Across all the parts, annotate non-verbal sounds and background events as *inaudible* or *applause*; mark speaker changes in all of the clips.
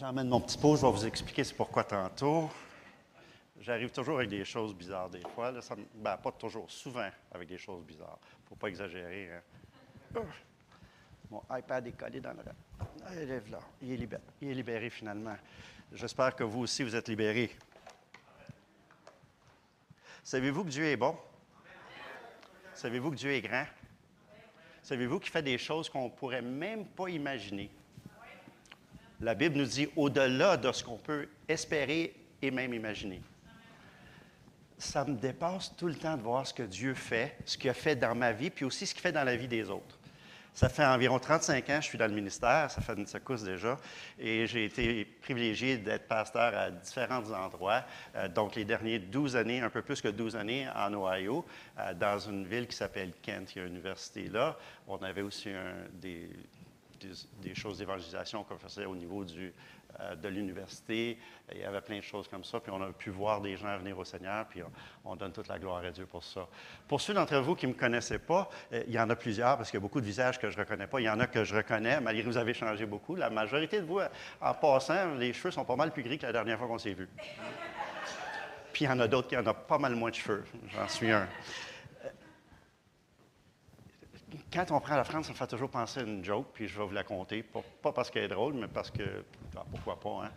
Speaker 1: J'emmène mon petit pot, je vais vous expliquer c'est pourquoi tantôt. J'arrive toujours avec des choses bizarres des fois. Ça ben, pas toujours, souvent avec des choses bizarres. Faut pas exagérer. hein. Mon iPad est collé dans le... Il est libéré, il est libéré finalement. J'espère que vous aussi, vous êtes libérés. Savez-vous que Dieu est bon? Savez-vous que Dieu est grand? Savez-vous qu'il fait des choses qu'on ne pourrait même pas imaginer? La Bible nous dit au-delà de ce qu'on peut espérer et même imaginer. Ça me dépasse tout le temps de voir ce que Dieu fait, ce qu'il a fait dans ma vie, puis aussi ce qu'il fait dans la vie des autres. Ça fait environ 35 ans que je suis dans le ministère, ça fait une secousse déjà, et j'ai été privilégié d'être pasteur à différents endroits. Euh, donc, les dernières 12 années, un peu plus que 12 années en Ohio, euh, dans une ville qui s'appelle Kent. Il y a une université là. On avait aussi un- des, des, choses d'évangélisation qu'on faisait au niveau euh, de l'université. Il y avait plein de choses comme ça. Puis on a pu voir des gens venir au Seigneur, puis on, on donne toute la gloire à Dieu pour ça. Pour ceux d'entre vous qui ne me connaissaient pas, euh, il y en a plusieurs, parce qu'il y a beaucoup de visages que je ne reconnais pas. Il y en a que je reconnais, malgré que vous avez changé beaucoup. La majorité de vous, en passant, les cheveux sont pas mal plus gris que la dernière fois qu'on s'est vus. Puis il y en a d'autres qui en ont pas mal moins de cheveux. J'en suis un. Quand on prend la France, ça me fait toujours penser à une joke, puis je vais vous la conter. Pas, parce qu'elle est drôle, mais parce que. ah, pourquoi pas, hein?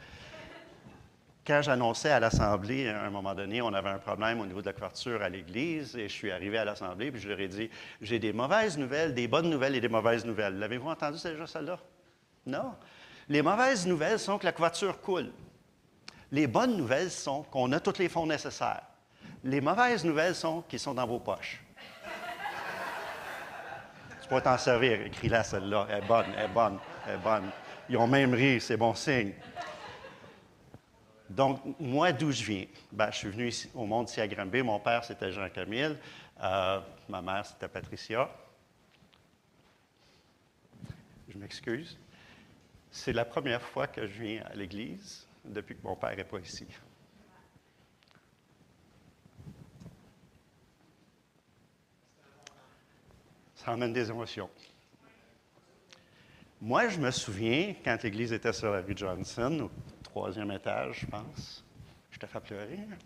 Speaker 1: Quand j'annonçais à l'Assemblée, à un moment donné, on avait un problème au niveau de la couverture à l'Église, et je suis arrivé à l'Assemblée, puis je leur ai dit J'ai des mauvaises nouvelles, des bonnes nouvelles et des mauvaises nouvelles. L'avez-vous entendu déjà celle-là? Non. Les mauvaises nouvelles sont que la couverture coule. Les bonnes nouvelles sont qu'on a tous les fonds nécessaires. Les mauvaises nouvelles sont qu'ils sont dans vos poches. Pourrais t'en servir. Écris-la, celle-là. Elle est bonne, elle est bonne, elle est bonne. Ils ont même ri, c'est bon signe. Donc, moi, d'où je viens? Ben, je suis venu ici, au monde ici à Granby. Mon père, c'était Jean-Camille. Euh, ma mère, c'était Patricia. Je m'excuse. C'est la première fois que je viens à l'Église depuis que mon père n'est pas ici. Ça emmène des émotions. Moi, je me souviens, quand l'Église était sur la rue Johnson, au troisième étage, je pense, je te fais pleurer. hein?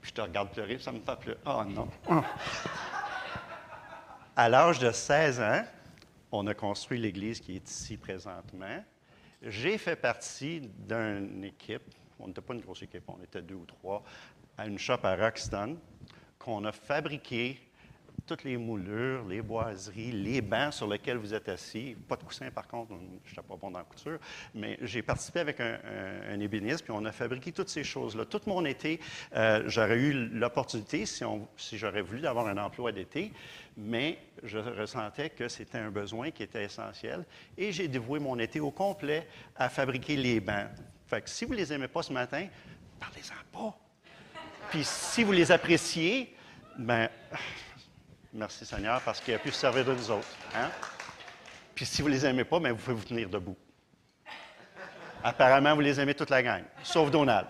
Speaker 1: Puis je te regarde pleurer, ça me fait pleurer. Oh non! À l'âge de 16 ans, on a construit l'Église qui est ici présentement. J'ai fait partie d'une équipe, on n'était pas une grosse équipe, on était deux ou trois, à une shop à Roxton, qu'on a fabriqué toutes les moulures, les boiseries, les bancs sur lesquels vous êtes assis. Pas de coussin, par contre, je n'étais pas bon dans la couture, mais j'ai participé avec un, ébéniste, puis on a fabriqué toutes ces choses-là. Tout mon été, euh, j'aurais eu l'opportunité, si j'aurais voulu, d'avoir un emploi d'été, mais je ressentais que c'était un besoin qui était essentiel, et j'ai dévoué mon été au complet à fabriquer les bancs. Fait que si vous ne les aimez pas ce matin, parlez-en pas. Puis si vous les appréciez, ben merci Seigneur parce qu'il a pu se servir de nous autres. hein? Puis si vous les aimez pas, ben vous pouvez vous tenir debout. Apparemment, vous les aimez toute la gang, sauf Donald.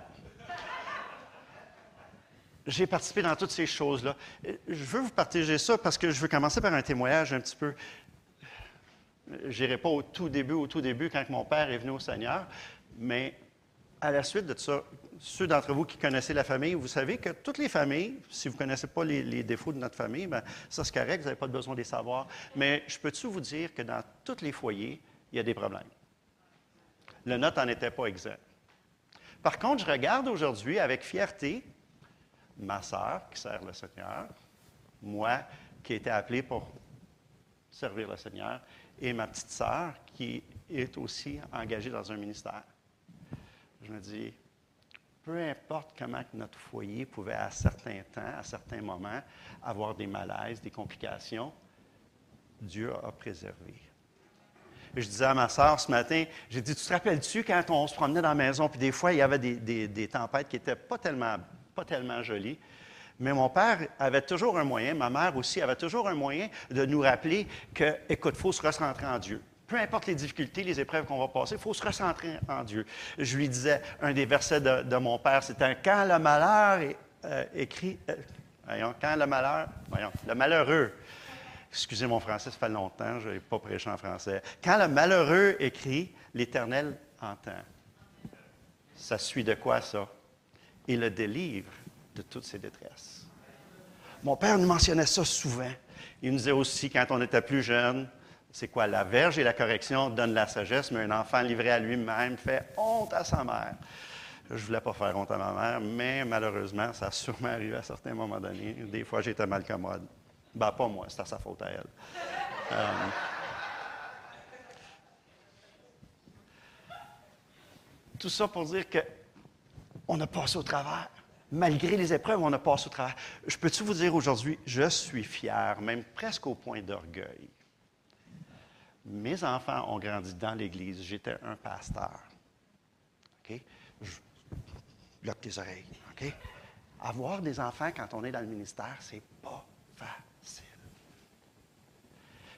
Speaker 1: J'ai participé dans toutes ces choses-là. Euh, Je veux vous partager ça parce que je veux commencer par un témoignage un petit peu. Je n'irai pas au tout début, au tout début, quand mon père est venu au Seigneur, mais à la suite de ça, ceux d'entre vous qui connaissez la famille, vous savez que toutes les familles, si vous ne connaissez pas les, défauts de notre famille, ben, ça c'est correct, vous n'avez pas besoin de les savoir. Mais je peux-tu vous dire que dans tous les foyers, il y a des problèmes? Le nôtre n'en était pas exempt. Par contre, je regarde aujourd'hui avec fierté ma sœur qui sert le Seigneur, moi qui ai été appelé pour servir le Seigneur, et ma petite sœur qui est aussi engagée dans un ministère. Je me dis, peu importe comment notre foyer pouvait à certains temps, à certains moments, avoir des malaises, des complications, Dieu a préservé. Je disais à ma sœur ce matin, j'ai dit, tu te rappelles-tu quand on se promenait dans la maison, puis des fois, il y avait des, des- des tempêtes qui n'étaient pas tellement, pas tellement jolies. Mais mon père avait toujours un moyen, ma mère aussi avait toujours un moyen de nous rappeler que, écoute, il faut se recentrer en Dieu. Peu importe les difficultés, les épreuves qu'on va passer, il faut se recentrer en Dieu. Je lui disais, un des versets de, mon père, c'était Quand le malheur euh, écrit, euh, voyons, quand le malheur, voyons, le malheureux, excusez mon français, ça fait longtemps, je n'ai pas prêché en français. Quand le malheureux écrit, l'Éternel 30 ans. Ça suit de quoi, ça? Il le délivre de toutes ses détresses. Mon père nous mentionnait ça souvent. Il nous disait aussi, quand on était plus jeune, c'est quoi? La verge et la correction donnent la sagesse, mais un enfant livré à lui-même fait honte à sa mère. Je ne voulais pas faire honte à ma mère, mais malheureusement, ça a sûrement arrivé à certains moments donnés. Des fois, j'étais mal commode. Ben, pas moi, à sa faute à elle. Euh, tout ça pour dire qu'on a passé au travers. Malgré les épreuves, on a passé au travers. Je peux-tu vous dire aujourd'hui, je suis fier, même presque au point d'orgueil. Mes enfants ont grandi dans l'Église. J'étais un pasteur. OK? Je bloque tes oreilles. OK? Avoir des enfants quand on est dans le ministère, c'est pas.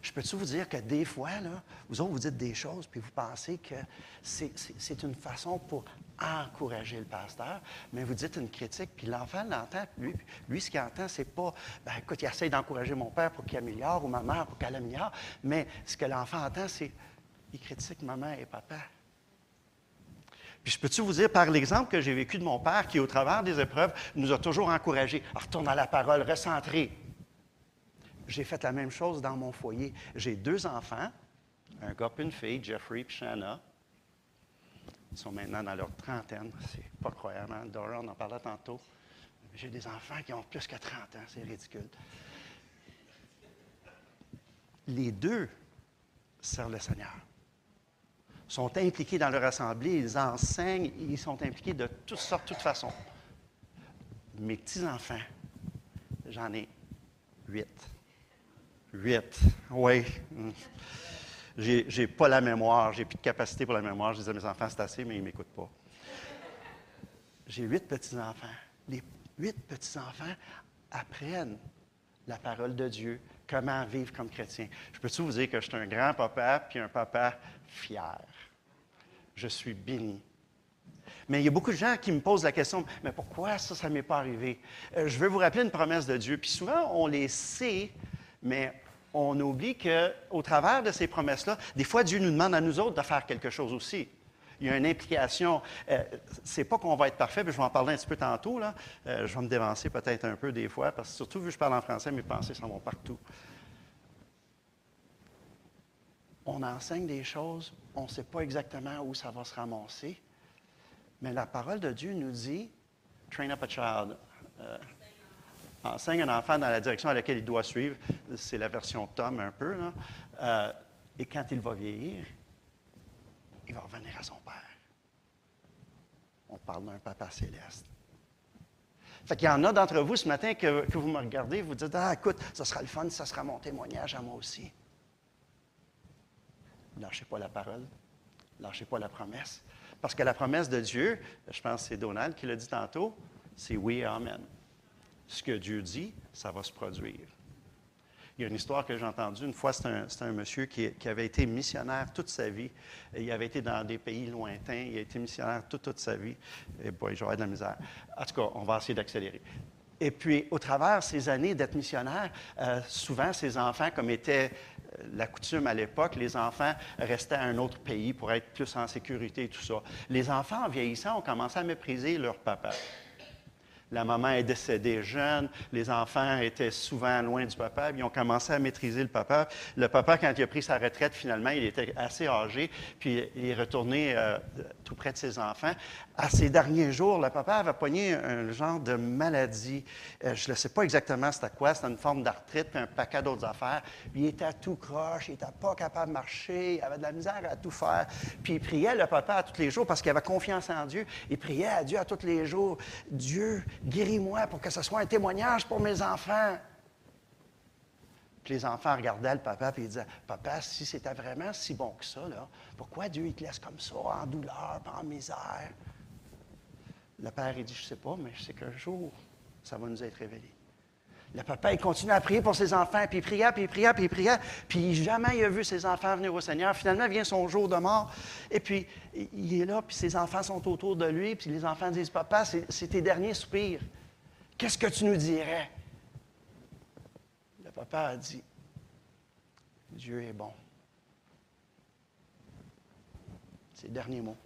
Speaker 1: Je peux-tu vous dire que des fois, vous autres, vous dites des choses, puis vous pensez que c'est une façon pour encourager le pasteur, mais vous dites une critique, puis l'enfant l'entend, lui, lui, ce qu'il entend, c'est pas, ben, écoute, il essaie d'encourager mon père pour qu'il améliore, ou ma mère pour qu'elle améliore, mais ce que l'enfant entend, c'est, il critique maman et papa. Puis je peux-tu vous dire, par l'exemple que j'ai vécu de mon père, qui, au travers des épreuves, nous a toujours encouragés, retourne à la parole, recentré, j'ai fait la même chose dans mon foyer. J'ai deux enfants, un gars et une fille, Jeffrey et Shanna. Ils sont maintenant dans leur trentaine. C'est pas croyable. Hein? Dora, on en parlait tantôt. J'ai des enfants qui ont plus que 30 ans. C'est ridicule. Les deux servent le Seigneur. sont impliqués dans leur assemblée, ils enseignent, ils sont impliqués de toutes sortes, de toutes façons. Mes petits-enfants, j'en ai huit. Huit. Oui. J'ai, pas la mémoire, j'ai plus de capacité pour la mémoire. Je disais à mes enfants, c'est assez, mais ils ne m'écoutent pas. J'ai huit petits-enfants. Les huit petits-enfants apprennent la parole de Dieu, comment vivre comme chrétien. Je peux-tu vous dire que je suis un grand papa puis un papa fier? Je suis béni. Mais il y a beaucoup de gens qui me posent la question, mais pourquoi ça, ça ne m'est pas arrivé? Euh, je veux vous rappeler une promesse de Dieu. Puis souvent, on les sait, mais on oublie qu'au travers de ces promesses-là, des fois, Dieu nous demande à nous autres de faire quelque chose aussi. Il y a une implication. Euh, c'est pas qu'on va être parfait, mais je vais en parler un petit peu tantôt. Là. Euh, je vais me dévancer peut-être un peu des fois, parce que surtout vu que je parle en français, mes pensées s'en vont partout. On enseigne des choses, on ne sait pas exactement où ça va se ramasser, mais la parole de Dieu nous dit Train up a child. Euh, enseigne un enfant dans la direction à laquelle il doit suivre. C'est la version Tom un peu. Euh, et quand il va vieillir, il va revenir à son Père. On parle d'un Papa céleste. Fait y en a d'entre vous ce matin que, vous me regardez, vous dites Ah, écoute, ça sera le fun, ça sera mon témoignage à moi aussi. Lâchez pas la parole, lâchez pas la promesse. Parce que la promesse de Dieu, je pense que c'est Donald qui l'a dit tantôt, c'est oui et amen ce que Dieu dit, ça va se produire. Il y a une histoire que j'ai entendue. Une fois, c'est un, monsieur qui, avait été missionnaire toute sa vie. Il avait été dans des pays lointains. Il a été missionnaire toute, sa vie. Et boy, j'aurais de la misère. En tout cas, on va essayer d'accélérer. Et puis, au travers ces années d'être missionnaire, euh, souvent, ces enfants, comme était euh, la coutume à l'époque, les enfants restaient à un autre pays pour être plus en sécurité et tout ça. Les enfants, en vieillissant, ont commencé à mépriser leur papa. La maman est décédée jeune, les enfants étaient souvent loin du papa, ils ont commencé à maîtriser le papa. Le papa, quand il a pris sa retraite, finalement, il était assez âgé, puis il est retourné euh, tout de ses enfants. À ses derniers jours, le papa avait pogné un genre de maladie. Euh, je ne sais pas exactement c'était quoi, c'était une forme d'arthrite, puis un paquet d'autres affaires. il était tout croche, il n'était pas capable de marcher, il avait de la misère à tout faire. Puis il priait le papa à tous les jours parce qu'il avait confiance en Dieu. Il priait à Dieu à tous les jours. Dieu, guéris-moi pour que ce soit un témoignage pour mes enfants. Les enfants regardaient le papa et disaient Papa, si c'était vraiment si bon que ça, pourquoi Dieu il te laisse comme ça, en douleur, en misère? Le père, il dit Je ne sais pas, mais je sais qu'un jour, ça va nous être révélé. Le papa, il continue à prier pour ses enfants, puis il priait, puis il priait, puis il priait, puis jamais il a vu ses enfants venir au Seigneur. Finalement, vient son jour de mort, et puis il est là, puis ses enfants sont autour de lui, puis les enfants disent, Papa, c'est tes derniers soupirs. Qu'est-ce que tu nous dirais? Papa a dit, Dieu est bon. Ses derniers mots.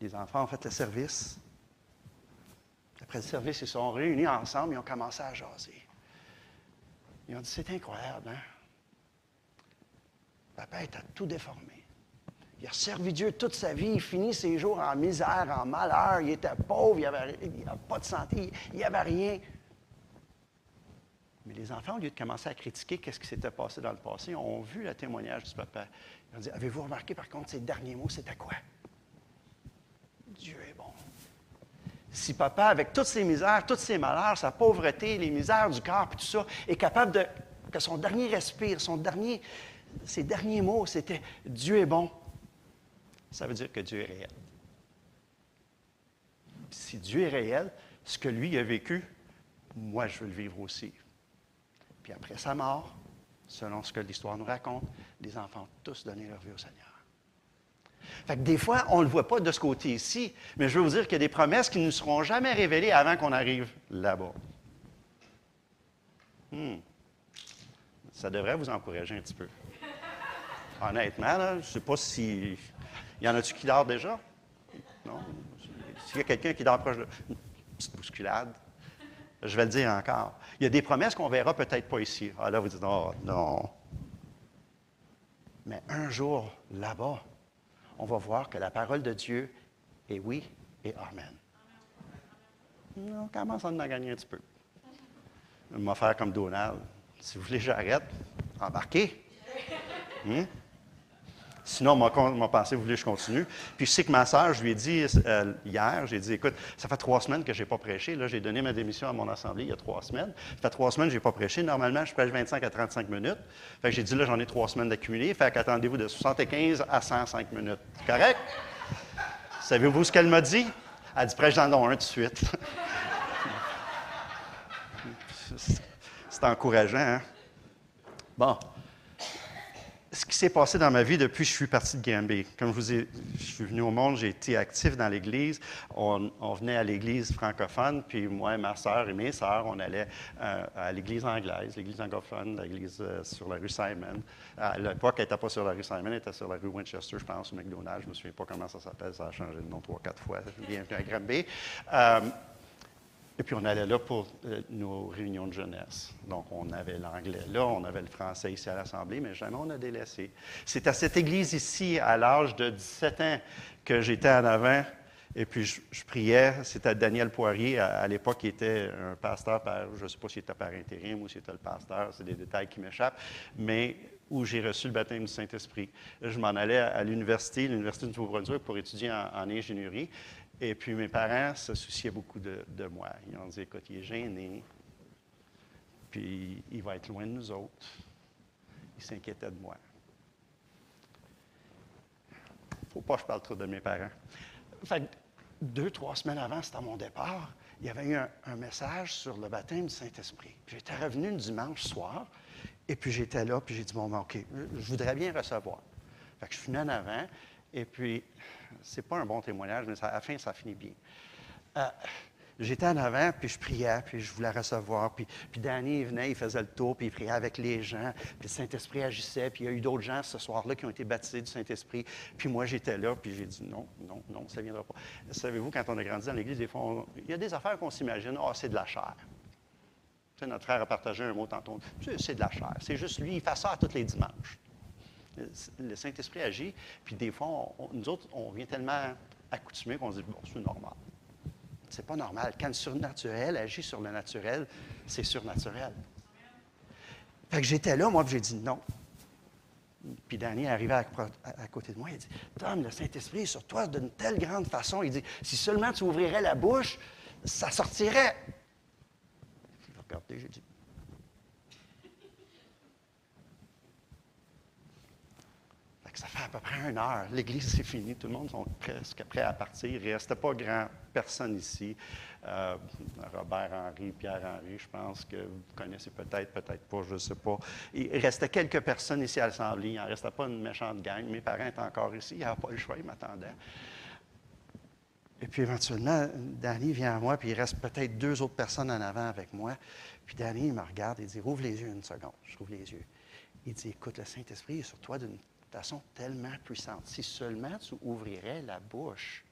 Speaker 1: Les enfants ont fait le service. Après le service, ils sont réunis ensemble, ils ont commencé à jaser. Ils ont dit, c'est incroyable, hein? Papa était tout déformé. Il a servi Dieu toute sa vie, il finit ses jours en misère, en malheur, il était pauvre, il n'avait pas de santé, il n'y avait rien. Mais les enfants, au lieu de commencer à critiquer ce qui s'était passé dans le passé, ont vu le témoignage du papa. Ils ont dit Avez-vous remarqué, par contre, ces derniers mots, c'était quoi? Dieu est bon. Si papa, avec toutes ses misères, toutes ses malheurs, sa pauvreté, les misères du corps, et tout ça, est capable de. que son dernier respire, son dernier, ses derniers mots, c'était Dieu est bon, ça veut dire que Dieu est réel. Si Dieu est réel, ce que lui a vécu, moi, je veux le vivre aussi. Puis après sa mort, selon ce que l'histoire nous raconte, les enfants ont tous donné leur vie au Seigneur. Fait que des fois, on ne le voit pas de ce côté ici, mais je veux vous dire qu'il y a des promesses qui ne nous seront jamais révélées avant qu'on arrive là-bas. Hmm. Ça devrait vous encourager un petit peu. Honnêtement, je ne sais pas si. Y en a-tu qui dort déjà? Non? S'il y a quelqu'un qui dort proche de. Une petite bousculade. Je vais le dire encore. Il y a des promesses qu'on verra peut-être pas ici. Ah là, vous dites, oh, non. Mais un jour, là-bas, on va voir que la parole de Dieu est oui et Amen. On commence à en gagner un petit peu. Je vais faire comme Donald. Si vous voulez, j'arrête. Embarquez. Hmm? Sinon, mon, pensée voulait que je continue. Puis je sais que ma sœur, je lui ai dit euh, hier, j'ai dit, écoute, ça fait trois semaines que je n'ai pas prêché. Là, j'ai donné ma démission à mon assemblée il y a trois semaines. Ça fait trois semaines que je n'ai pas prêché. Normalement, je prêche 25 à 35 minutes. Fait que j'ai dit, là, j'en ai trois semaines d'accumuler. Fait qu'attendez-vous de 75 à 105 minutes. Correct? Savez-vous ce qu'elle m'a dit? Elle dit, prêche dans un tout de suite. *laughs* C'est encourageant, hein? Bon ce qui s'est passé dans ma vie depuis que je suis parti de Granby. Comme je vous ai, je suis venu au monde, j'ai été actif dans l'Église. On, venait à l'Église francophone, puis moi, ma sœur et mes sœurs, on allait euh, à l'Église anglaise, l'Église anglophone, l'Église euh, sur la rue Simon. À l'époque, elle n'était pas sur la rue Simon, elle était sur la rue Winchester, je pense, au McDonald's. Je ne me souviens pas comment ça s'appelle, ça a changé de nom trois, quatre fois. Bienvenue à Granby. Euh, et puis, on allait là pour euh, nos réunions de jeunesse. Donc, on avait l'anglais là, on avait le français ici à l'Assemblée, mais jamais on a délaissé. C'est à cette église ici, à l'âge de 17 ans, que j'étais en avant. Et puis, je, priais. C'était Daniel Poirier, à, l'époque, qui était un pasteur, je ne sais pas s'il était par intérim ou s'il était le pasteur, c'est des détails qui m'échappent, mais où j'ai reçu le baptême du Saint-Esprit. Je m'en allais à, l'université, l'Université du Nouveau-Brunswick, pour étudier en ingénierie. Et puis mes parents se souciaient beaucoup de, moi. Ils ont dit, écoute, il est gêné, puis il va être loin de nous autres. Ils s'inquiétaient de moi. Faut pas que je parle trop de mes parents. Fait deux, trois semaines avant, c'était mon départ, il y avait eu un, message sur le baptême du Saint-Esprit. J'étais revenu le dimanche soir, et puis j'étais là, puis j'ai dit, bon, ben, OK, je voudrais bien recevoir. Fait que je suis venu en avant, et puis c'est pas un bon témoignage, mais à la fin, ça finit bien. Euh, j'étais en avant, puis je priais, puis je voulais recevoir. Puis, puis Danny, il venait, il faisait le tour, puis il priait avec les gens. Puis le Saint-Esprit agissait. Puis il y a eu d'autres gens ce soir-là qui ont été baptisés du Saint-Esprit. Puis moi, j'étais là, puis j'ai dit non, non, non, ça ne viendra pas. Savez-vous, quand on a grandi dans l'Église, des fois, il y a des affaires qu'on s'imagine, ah, c'est de la chair. Tu sais, notre frère a partagé un mot tantôt. C'est de la chair. C'est juste lui, il fait ça tous les dimanches le Saint-Esprit agit, puis des fois, nous autres, on vient tellement accoutumés qu'on se dit, bon, c'est normal. C'est pas normal. Quand le surnaturel agit sur le naturel, c'est surnaturel. Fait que j'étais là, moi, j'ai dit non. Puis Danny est arrivé à, côté de moi, il dit Tom, le Saint-Esprit est sur toi d'une telle grande façon. Il dit Si seulement tu ouvrirais la bouche, ça sortirait. J'ai regardé, j'ai dit ça fait à peu près une heure. L'église, c'est fini. Tout le monde est presque prêt à partir. Il ne restait pas grand personne ici. Euh, Robert Henry, Pierre Henry, je pense que vous connaissez peut-être, peut-être pas, je ne sais pas. Il restait quelques personnes ici à l'Assemblée. Il n'en restait pas une méchante gang. Mes parents étaient encore ici. Il n'y avait pas le choix, ils m'attendaient. Et puis éventuellement, Danny vient à moi, puis il reste peut-être deux autres personnes en avant avec moi. Puis Danny, il me regarde et dit Rouvre les yeux une seconde. Je rouvre les yeux. Il dit Écoute, le Saint-Esprit est sur toi d'une façon tellement puissante. Si seulement tu ouvrirais la bouche,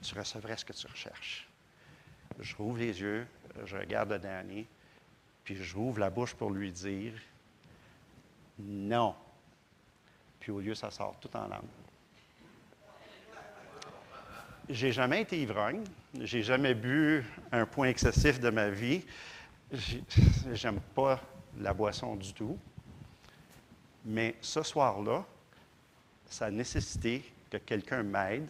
Speaker 1: tu recevrais ce que tu recherches. Je rouvre les yeux, je regarde Danny, puis je rouvre la bouche pour lui dire non. Puis au lieu, ça sort tout en langue. J'ai jamais été ivrogne. J'ai jamais bu un point excessif de ma vie. J'aime pas la boisson du tout. Mais ce soir-là, ça a nécessité que quelqu'un m'aide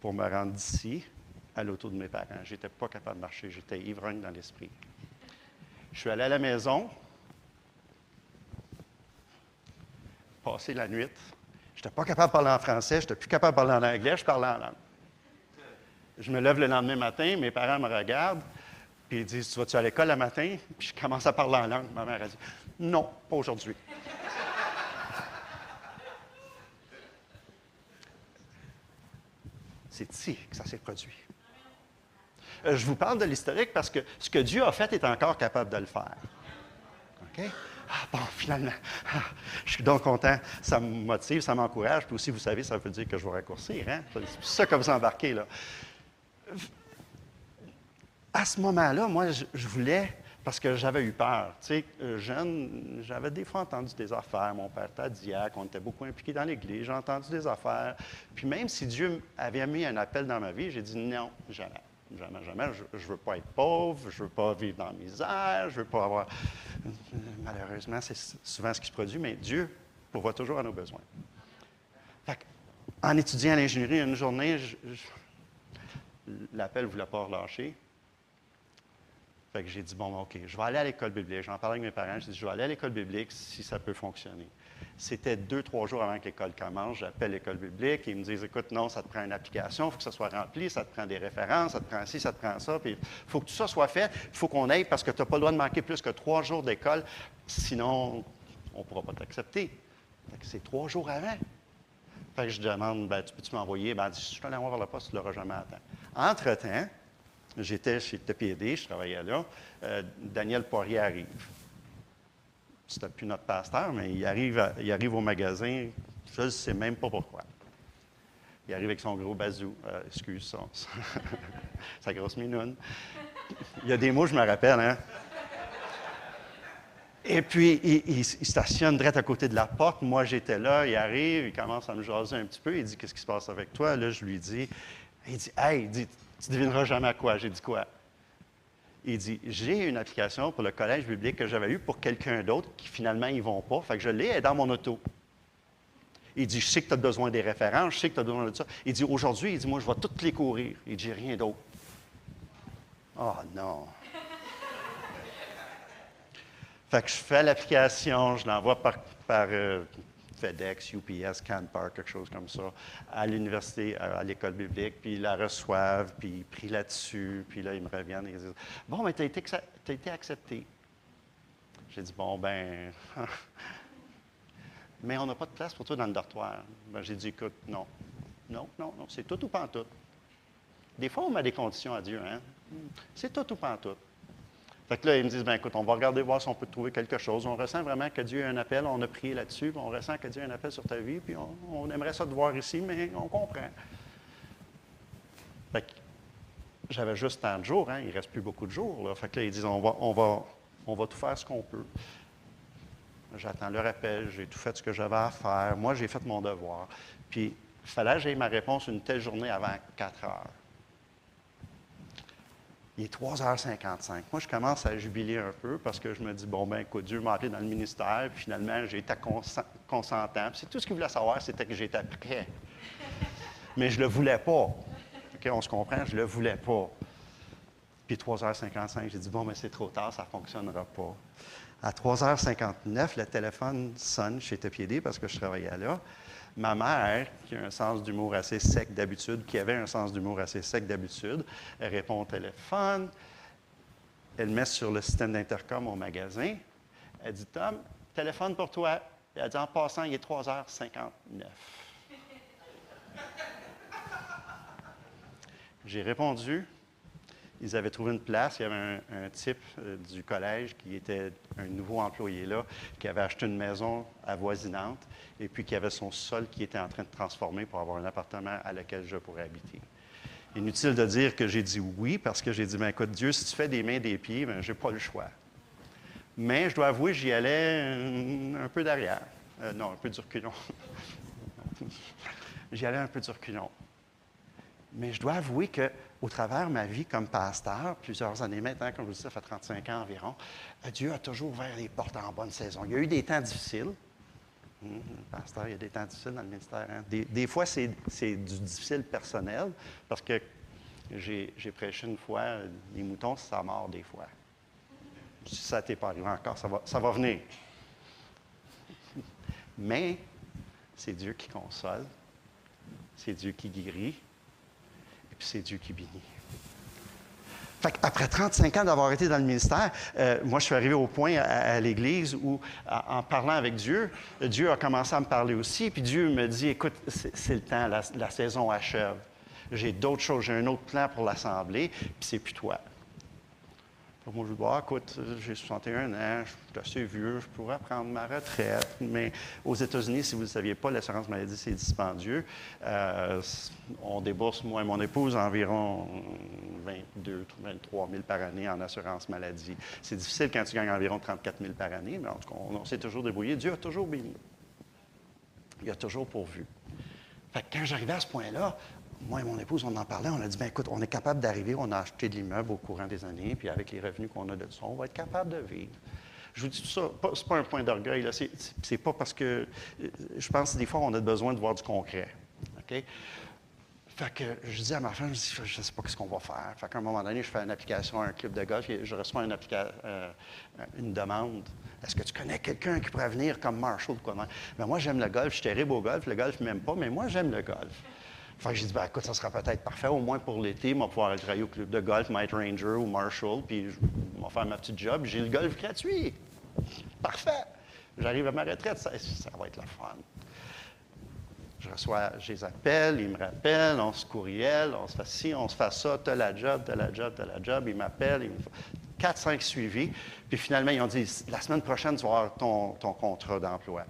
Speaker 1: pour me rendre d'ici à l'auto de mes parents. Je n'étais pas capable de marcher, j'étais ivrogne dans l'esprit. Je suis allé à la maison, passer la nuit. Je n'étais pas capable de parler en français, je n'étais plus capable de parler en anglais, je parlais en langue. Je me lève le lendemain matin, mes parents me regardent, puis ils disent Tu vas-tu à l'école le matin Puis je commence à parler en langue. Ma mère a dit Non, pas aujourd'hui. C'est ici que ça s'est produit. Euh, je vous parle de l'historique parce que ce que Dieu a fait est encore capable de le faire. OK? Ah, bon, finalement, ah, je suis donc content. Ça me motive, ça m'encourage. Puis aussi, vous savez, ça veut dire que je vais raccourcir. Hein? C'est ça que vous embarquez, là. À ce moment-là, moi, je, voulais, parce que j'avais eu peur. Tu sais, euh, jeune, j'avais des fois entendu des affaires. Mon père était diacre, on était beaucoup impliqués dans l'Église. J'ai entendu des affaires. Puis même si Dieu avait mis un appel dans ma vie, j'ai dit non, jamais. Jamais, jamais. Je ne veux pas être pauvre, je ne veux pas vivre dans la misère, je ne veux pas avoir. Malheureusement, c'est souvent ce qui se produit, mais Dieu pourvoit toujours à nos besoins. en étudiant l'ingénierie, une journée, l'appel ne voulait pas relâcher. Que j'ai dit, bon, OK, je vais aller à l'école biblique. J'en parlais avec mes parents. J'ai dit, je vais aller à l'école biblique si ça peut fonctionner. C'était deux, trois jours avant que l'école commence. J'appelle l'école biblique et ils me disent Écoute, non, ça te prend une application, il faut que ça soit rempli, ça te prend des références, ça te prend ci, ça te prend ça. Puis il faut que tout ça soit fait. Il faut qu'on aille parce que tu n'as pas le droit de manquer plus que trois jours d'école, sinon on ne pourra pas t'accepter. C'est trois jours avant. Fait que je demande ben, Tu peux-tu m'envoyer? Ben, je te voir vers le poste, tu ne l'auras jamais à temps. Entre-temps, j'étais chez TPD, je travaillais là. Euh, Daniel Poirier arrive c'était plus notre pasteur, mais il arrive, il arrive au magasin, je ne sais même pas pourquoi. Il arrive avec son gros bazou, euh, excuse ça, *laughs* sa grosse minoune. Il y a des mots, je me rappelle, hein? Et puis, il, stationne direct à côté de la porte. Moi, j'étais là, il arrive, il commence à me jaser un petit peu. Il dit Qu'est-ce qui se passe avec toi Là, je lui dis Il dit Hey, il dit, tu devineras jamais à quoi. J'ai dit Quoi il dit J'ai une application pour le collège biblique que j'avais eu pour quelqu'un d'autre qui finalement ils vont pas. Fait que je l'ai dans mon auto. Il dit Je sais que tu as besoin des références, je sais que tu as besoin de ça. Il dit Aujourd'hui, il dit Moi, je vais toutes les courir. Il dit Rien d'autre. Oh non. fait que je fais l'application, je l'envoie par, par euh, FedEx, UPS, CanPar, quelque chose comme ça, à l'université, à, l'école biblique, puis ils la reçoivent, puis ils prient là-dessus, puis là, ils me reviennent et ils disent Bon, mais tu as été, accepté. J'ai dit Bon, ben. *laughs* mais on n'a pas de place pour toi dans le dortoir. Ben, j'ai dit Écoute, non. Non, non, non, c'est tout ou pas tout. Des fois, on met des conditions à Dieu, hein? C'est tout ou pas tout. Fait que là, ils me disent, ben écoute, on va regarder voir si on peut trouver quelque chose. On ressent vraiment que Dieu a un appel, on a prié là-dessus, on ressent que Dieu a un appel sur ta vie, puis on, aimerait ça te voir ici, mais on comprend. Fait que j'avais juste tant de jours, hein, il ne reste plus beaucoup de jours. Là. Fait que là, ils disent, on va, on va, on va tout faire ce qu'on peut. J'attends le rappel, j'ai tout fait ce que j'avais à faire. Moi, j'ai fait mon devoir. Puis, il fallait que j'aie ma réponse une telle journée avant 4 heures. Il est 3h55. Moi, je commence à jubiler un peu parce que je me dis, bon, ben écoute, Dieu m'a appelé dans le ministère, puis finalement, j'ai été consentant. C'est tout ce qu'il voulait savoir, c'était que j'étais prêt. Mais je ne le voulais pas. OK, on se comprend, je ne le voulais pas. Puis 3h55, j'ai dit, bon, mais c'est trop tard, ça ne fonctionnera pas. À 3h59, le téléphone sonne chez Tepiédé parce que je travaillais là. Ma mère, qui a un sens d'humour assez sec d'habitude, qui avait un sens d'humour assez sec d'habitude, elle répond au téléphone, elle met sur le système d'intercom au magasin. Elle dit Tom, téléphone pour toi. Elle dit En passant, il est 3h59. J'ai répondu ils avaient trouvé une place. Il y avait un, type euh, du collège qui était un nouveau employé là, qui avait acheté une maison avoisinante et puis qui avait son sol qui était en train de transformer pour avoir un appartement à lequel je pourrais habiter. Inutile de dire que j'ai dit oui, parce que j'ai dit, ben, écoute, Dieu, si tu fais des mains, des pieds, ben, je n'ai pas le choix. Mais je dois avouer, j'y allais un, peu derrière. Euh, non, un peu du reculon. *laughs* j'y allais un peu du reculon. Mais je dois avouer qu'au travers de ma vie comme pasteur, plusieurs années maintenant, comme je vous dis, ça fait 35 ans environ, euh, Dieu a toujours ouvert les portes en bonne saison. Il y a eu des temps difficiles. Hum, pasteur, il y a des temps difficiles dans le ministère. Hein. Des, fois, c'est du difficile personnel, parce que j'ai prêché une fois, les moutons, ça mord des fois. Si ça t'est pas arrivé encore, ça va, venir. *laughs* Mais c'est Dieu qui console, c'est Dieu qui guérit, puis c'est Dieu qui bénit. Après 35 ans d'avoir été dans le ministère, euh, moi, je suis arrivé au point à, l'Église où, en parlant avec Dieu, Dieu a commencé à me parler aussi. Puis Dieu me dit Écoute, c'est le temps, la saison achève. J'ai d'autres choses, j'ai un autre plan pour l'Assemblée, puis c'est plus toi moi, je dis, bah, écoute, j'ai 61 ans, je suis assez vieux, je pourrais prendre ma retraite. Mais aux États-Unis, si vous ne saviez pas, l'assurance maladie, c'est dispendieux. Euh, on débourse, moi et mon épouse, environ 22 23 000 par année en assurance maladie. C'est difficile quand tu gagnes environ 34 000 par année, mais en tout cas, on, s'est toujours débrouillé. Dieu a toujours béni. Il a toujours pourvu. Fait que quand j'arrivais à ce point-là, moi et mon épouse, on en parlait, on a dit, bien écoute, on est capable d'arriver, on a acheté de l'immeuble au courant des années, puis avec les revenus qu'on a de ça, on va être capable de vivre. Je vous dis tout ça, ce n'est pas un point d'orgueil, c'est pas parce que, euh, je pense que des fois, on a besoin de voir du concret. OK? Fait que je dis à ma femme, je ne sais pas ce qu'on va faire. Fait qu'à un moment donné, je fais une application à un club de golf et je reçois une, euh, demande. Est-ce que tu connais quelqu'un qui pourrait venir comme Marshall? Quoi? Ben, moi, j'aime le golf, je suis terrible au golf, le golf, m'aime pas, mais moi, j'aime le golf. Fait que j'ai dit, ben, écoute, ça sera peut-être parfait, au moins pour l'été, vais pouvoir travailler au club de golf, Might Ranger ou Marshall, puis je vais faire ma petite job. J'ai le golf gratuit. Parfait. J'arrive à ma retraite, ça, va être la fun. Je reçois, je les appelle, ils me rappellent, on se courriel, on se fait ci, on se fait ça, t'as la job, t'as la job, t'as la job. Ils m'appellent, ils me font 4-5 suivis. Puis finalement, ils ont dit, la semaine prochaine, tu vas avoir ton contrat d'emploi.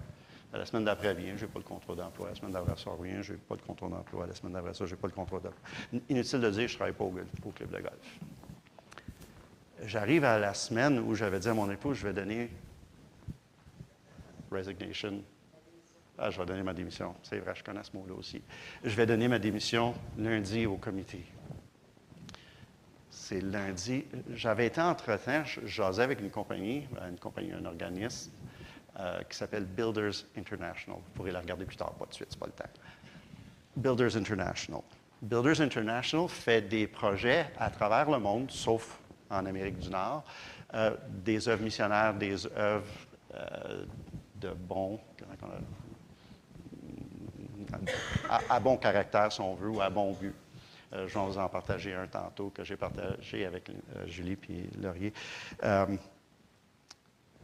Speaker 1: La semaine d'après, rien, je n'ai pas le contrat d'emploi. La semaine d'après ça, rien, je n'ai pas le contrat d'emploi. La semaine d'après ça, je n'ai pas le contrat d'emploi. Inutile de dire, je ne travaille pas au, club de golf. J'arrive à la semaine où j'avais dit à mon épouse, je vais donner resignation. Ah, je vais donner ma démission. C'est vrai, je connais ce mot-là aussi. Je vais donner ma démission lundi au comité. C'est lundi. J'avais été entre-temps, j'osais avec une compagnie, une compagnie, un organisme, euh, qui s'appelle Builders International. Vous pourrez la regarder plus tard, pas de suite, c'est pas le temps. Builders International. Builders International fait des projets à travers le monde, sauf en Amérique du Nord, euh, des œuvres missionnaires, des œuvres euh, de bon, à, bon caractère, si on veut, ou à bon but. je vais vous en partager un tantôt que j'ai partagé avec Julie puis Laurier.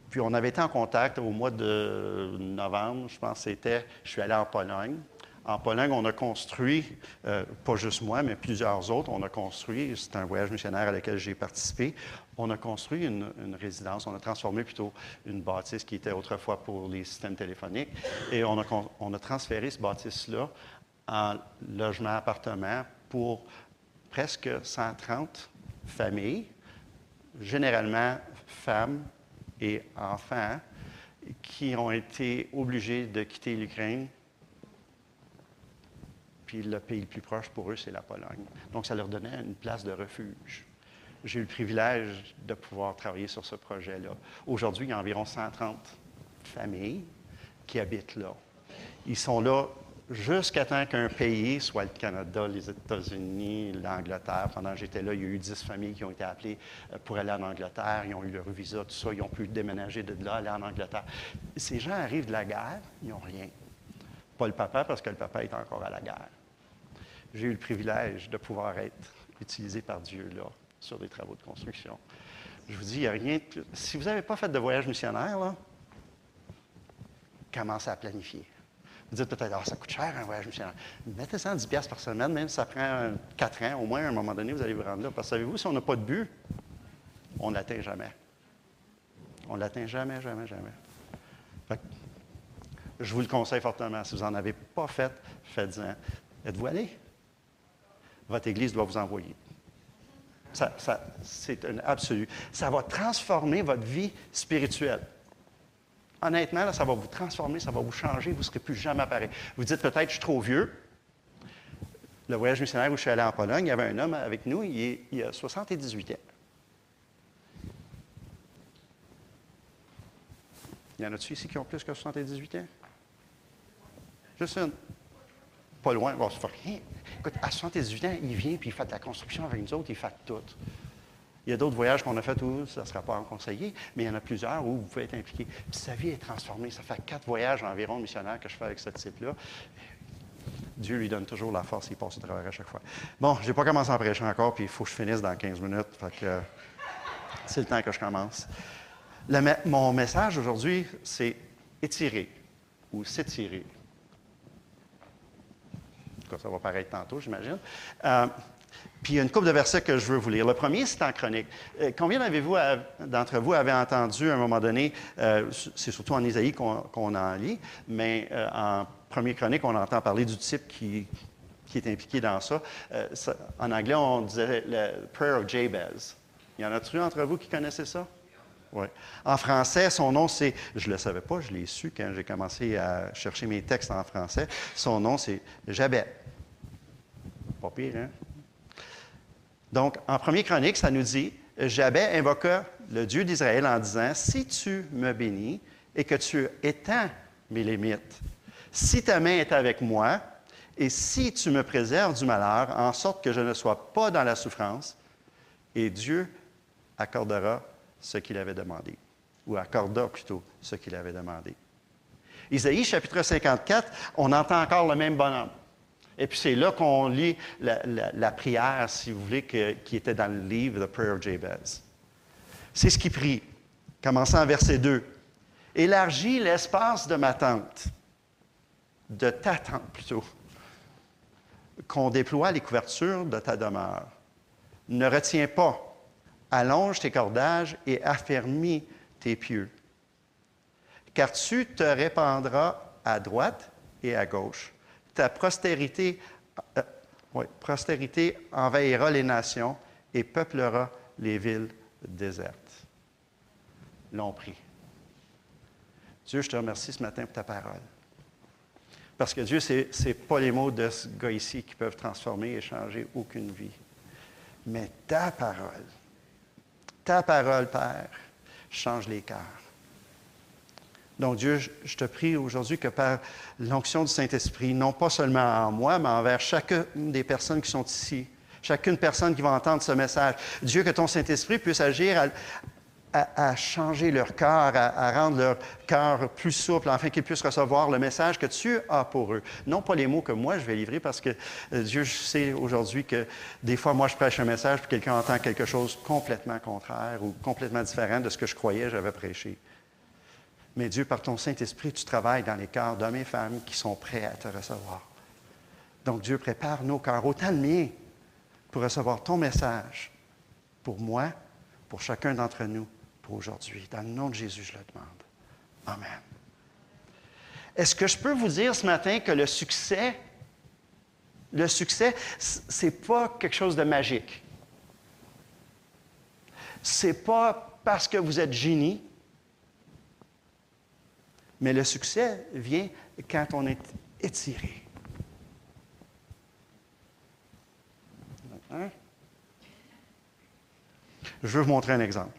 Speaker 1: Puis on avait été en contact au mois de novembre, je pense que c'était, je suis allé en Pologne. En Pologne, on a construit, euh, pas juste moi, mais plusieurs autres, on a construit, c'est un voyage missionnaire à lequel j'ai participé, on a construit une, résidence, on a transformé plutôt une bâtisse qui était autrefois pour les systèmes téléphoniques, et on a, on a transféré ce bâtisse-là en logement-appartement pour presque 130 familles, généralement femmes, et enfants qui ont été obligés de quitter l'Ukraine. Puis le pays le plus proche pour eux, c'est la Pologne. Donc, ça leur donnait une place de refuge. J'ai eu le privilège de pouvoir travailler sur ce projet-là. Aujourd'hui, il y a environ 130 familles qui habitent là. Ils sont là jusqu'à temps qu'un pays, soit le Canada, les États-Unis, l'Angleterre, pendant que j'étais là, il y a eu dix familles qui ont été appelées euh, pour aller en Angleterre, ils ont eu leur visa, tout ça, ils ont pu déménager de là, aller en Angleterre. Ces gens arrivent de la guerre, ils n'ont rien. Pas le papa, parce que le papa est encore à la guerre. J'ai eu le privilège de pouvoir être utilisé par Dieu là, sur des travaux de construction. Je vous dis, il n'y a rien. Si vous n'avez pas fait de voyage missionnaire, là, commencez à planifier. Vous dites peut-être, ah, ça coûte cher un voyage missionnaire. Mettez ça en 10 par semaine, même si ça prend 4 ans, au moins à un moment donné, vous allez vous rendre là. Parce que savez-vous, si on n'a pas de but, on ne l'atteint jamais. On ne l'atteint jamais, jamais, jamais. je vous le conseille fortement. Si vous n'en avez pas fait, faites-en. Êtes-vous allé? votre Église doit vous envoyer. Ça, c'est un absolu. Ça va transformer votre vie spirituelle. Honnêtement, ça va vous transformer, ça va vous changer, vous ne serez plus jamais pareil. Vous dites peut-être, je suis trop vieux. Le voyage missionnaire où je suis allé en Pologne, il y avait un homme avec nous, il, a 78 ans. Il y en a-tu ici qui ont plus que 78 ans? Juste une. Pas loin. Bon. Écoute, à 78 ans, il vient puis il fait la construction avec nous autres, il fait tout. Il y a d'autres voyages qu'on a fait où ça ne sera pas en conseiller, mais il y en a plusieurs où vous pouvez être impliqué. Puis sa vie est transformée. Ça fait quatre voyages environ missionnaires que je fais avec ce type-là. Dieu lui donne toujours la force, il passe au travers à chaque fois. Bon, je n'ai pas commencé à prêcher encore, puis il faut que je finisse dans 15 minutes. Fait que c'est le temps que je commence mon message aujourd'hui, c'est étirer ou s'étirer. Ça va paraître tantôt, j'imagine. Euh, puis il y a une couple de versets que je veux vous lire. Le premier, c'est en chronique. Euh, combien d'entre vous avez entendu à un moment donné, euh, c'est surtout en Isaïe qu'on en lit, mais en premier chronique, on entend parler du type qui, qui est impliqué dans ça. En anglais, on disait le Prayer of Jabez. Il y en a-t-il entre vous qui connaissaient ça? En français, son nom, c'est, je ne le savais pas, je l'ai su quand j'ai commencé à chercher mes textes en français. Son nom, c'est Jabet. Pas pire, hein? Donc, en premier chronique, ça nous dit Jabet invoqua le Dieu d'Israël en disant Si tu me bénis et que tu étends mes limites, si ta main est avec moi, et si tu me préserves du malheur, en sorte que je ne sois pas dans la souffrance, et Dieu accordera ce qu'il avait demandé, ou accorda plutôt ce qu'il avait demandé. Isaïe chapitre 54, on entend encore le même bonhomme. Et puis c'est là qu'on lit la, prière, si vous voulez, qui était dans le livre The Prayer of Jabez. C'est ce qu'il prie, commençant en verset 2. Élargis l'espace de ma tente, de ta tente plutôt, qu'on déploie les couvertures de ta demeure. Ne retiens pas allonge tes cordages et affermis tes pieux. Car tu te répandras à droite et à gauche. Ta postérité, euh, postérité envahira les nations et peuplera les villes désertes. L'on prie. Dieu, je te remercie ce matin pour ta parole. Parce que Dieu, ce n'est pas les mots de ce gars ici qui peuvent transformer et changer aucune vie, mais ta parole ta parole, Père, change les cœurs. Donc Dieu, je te prie aujourd'hui que par l'onction du Saint-Esprit, non pas seulement en moi, mais envers chacune des personnes qui sont ici, chacune personne qui va entendre ce message, Dieu, que ton Saint-Esprit puisse agir à, changer leur cœur, à, rendre leur cœur plus souple, afin qu'ils puissent recevoir le message que tu as pour eux. Non pas les mots que moi je vais livrer, parce que euh, Dieu sait aujourd'hui que des fois, moi, je prêche un message, puis quelqu'un entend quelque chose complètement contraire ou complètement différent de ce que je croyais j'avais prêché. Mais Dieu, par ton Saint-Esprit, tu travailles dans les cœurs d'hommes et femmes qui sont prêts à te recevoir. Donc Dieu prépare nos cœurs, autant le mien, pour recevoir ton message, pour moi, pour chacun d'entre nous aujourd'hui. Dans le nom de Jésus, je le demande. Amen. Est-ce que je peux vous dire ce matin que le succès, le succès, ce n'est pas quelque chose de magique. Ce n'est pas parce que vous êtes génie, mais le succès vient quand on est étiré. Hein? Je veux vous montrer un exemple.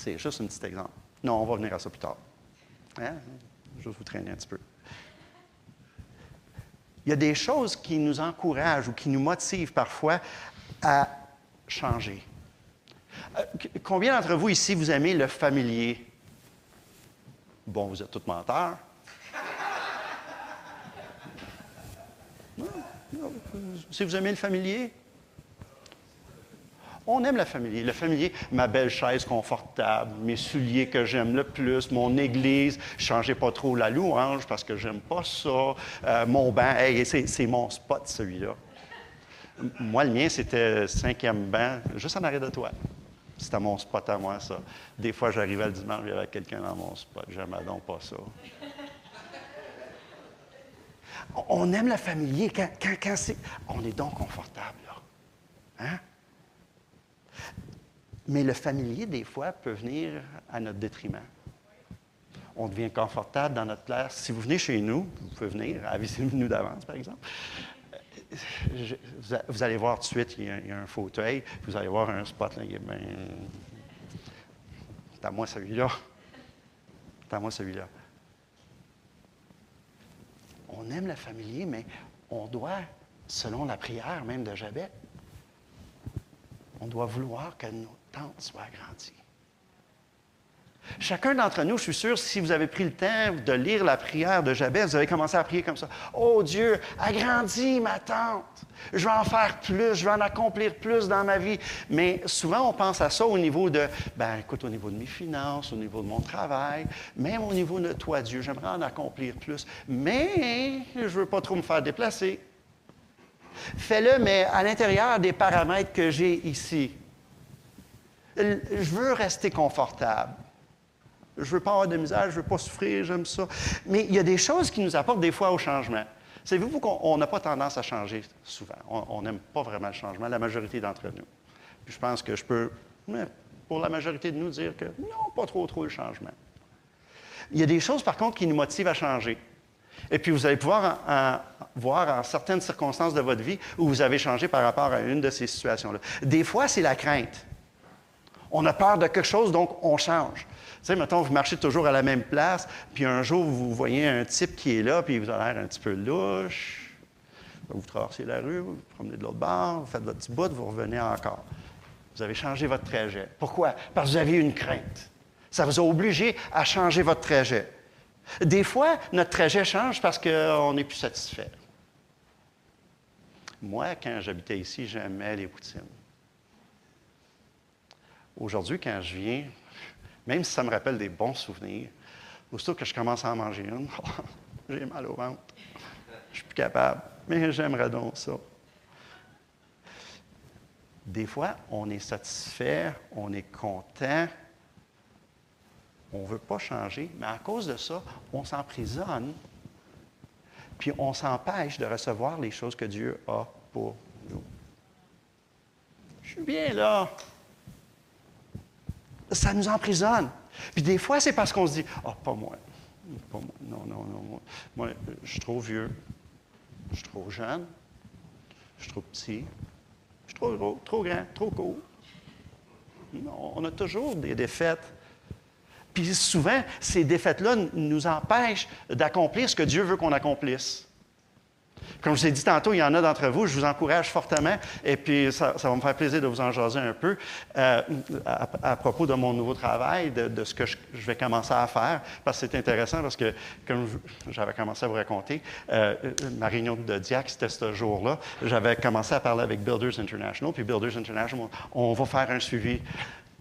Speaker 1: C'est juste un petit exemple. Non, on va venir à ça plus tard. Hein? Je vous traîner un petit peu. Il y a des choses qui nous encouragent ou qui nous motivent parfois à changer. Euh, combien d'entre vous ici, vous aimez le familier? Bon, vous êtes tous menteurs. Si vous aimez le familier, on aime la famille. Le familier, ma belle chaise confortable, mes souliers que j'aime le plus, mon église, changez pas trop la louange parce que j'aime pas ça. Euh, mon banc, c'est mon spot celui-là. Moi, le mien, c'était cinquième banc, juste en arrière de toi. C'était mon spot à moi, ça. Des fois, j'arrivais le dimanche, il y avait quelqu'un dans mon spot. J'aimais donc pas ça. On aime le familier quand, quand, c'est. On est donc confortable, là. Hein? Mais le familier, des fois, peut venir à notre détriment. On devient confortable dans notre place. Si vous venez chez nous, vous pouvez venir, avisez-nous d'avance, par exemple. vous allez voir tout de suite, il y, a, un fauteuil, vous allez voir un spot, là, il bien. C'est à moi celui-là. C'est à celui-là. On aime le familier, mais on doit, selon la prière même de Jabet, on doit vouloir que nos tentes soient agrandies. Chacun d'entre nous, je suis sûr, si vous avez pris le temps de lire la prière de Jabez, vous avez commencé à prier comme ça. Oh Dieu, agrandis ma tente. Je vais en faire plus, je vais en accomplir plus dans ma vie. Mais souvent, on pense à ça au niveau de, ben écoute, au niveau de mes finances, au niveau de mon travail, même au niveau de toi, Dieu, j'aimerais en accomplir plus. Mais je ne veux pas trop me faire déplacer. Fais-le, mais à l'intérieur des paramètres que j'ai ici. Je veux rester confortable. Je ne veux pas avoir de misère, je ne veux pas souffrir, j'aime ça. Mais il y a des choses qui nous apportent des fois au changement. Savez-vous qu'on n'a pas tendance à changer souvent? On n'aime pas vraiment le changement, la majorité d'entre nous. Je pense que je peux, pour la majorité de nous, dire que non, pas trop, trop le changement. Il y a des choses, par contre, qui nous motivent à changer. Et puis, vous allez pouvoir voir en certaines circonstances de votre vie où vous avez changé par rapport à une de ces situations-là. Des fois, c'est la crainte. On a peur de quelque chose, donc on change. Tu sais, mettons, vous marchez toujours à la même place, puis un jour, vous voyez un type qui est là, puis il vous a l'air un petit peu louche. Vous traversez la rue, vous, vous promenez de l'autre bord, vous faites votre petit bout, vous revenez encore. Vous avez changé votre trajet. Pourquoi? Parce que vous aviez une crainte. Ça vous a obligé à changer votre trajet. Des fois, notre trajet change parce qu'on n'est plus satisfait. Moi, quand j'habitais ici, j'aimais les poutines. Aujourd'hui, quand je viens, même si ça me rappelle des bons souvenirs, aussitôt que je commence à en manger une, *laughs* j'ai mal au ventre. Je suis plus capable. Mais j'aimerais donc ça. Des fois, on est satisfait, on est content, on ne veut pas changer, mais à cause de ça, on s'emprisonne, puis on s'empêche de recevoir les choses que Dieu a pour nous. Je suis bien là ça nous emprisonne. Puis des fois, c'est parce qu'on se dit oh, pas moi. Pas moi. Non, non, non. Moi, je suis trop vieux. Je suis trop jeune. Je suis trop petit. Je suis trop gros, trop grand, trop court. Non, on a toujours des défaites. Puis souvent, ces défaites-là nous empêchent d'accomplir ce que Dieu veut qu'on accomplisse. Comme je vous ai dit tantôt, il y en a d'entre vous, je vous encourage fortement, et puis ça, va me faire plaisir de vous en jaser un peu euh, à, propos de mon nouveau travail, de, ce que je, vais commencer à faire, parce que c'est intéressant, parce que, comme j'avais commencé à vous raconter, euh, ma réunion de DIAC, c'était ce jour-là, j'avais commencé à parler avec Builders International, puis Builders International, on va faire un suivi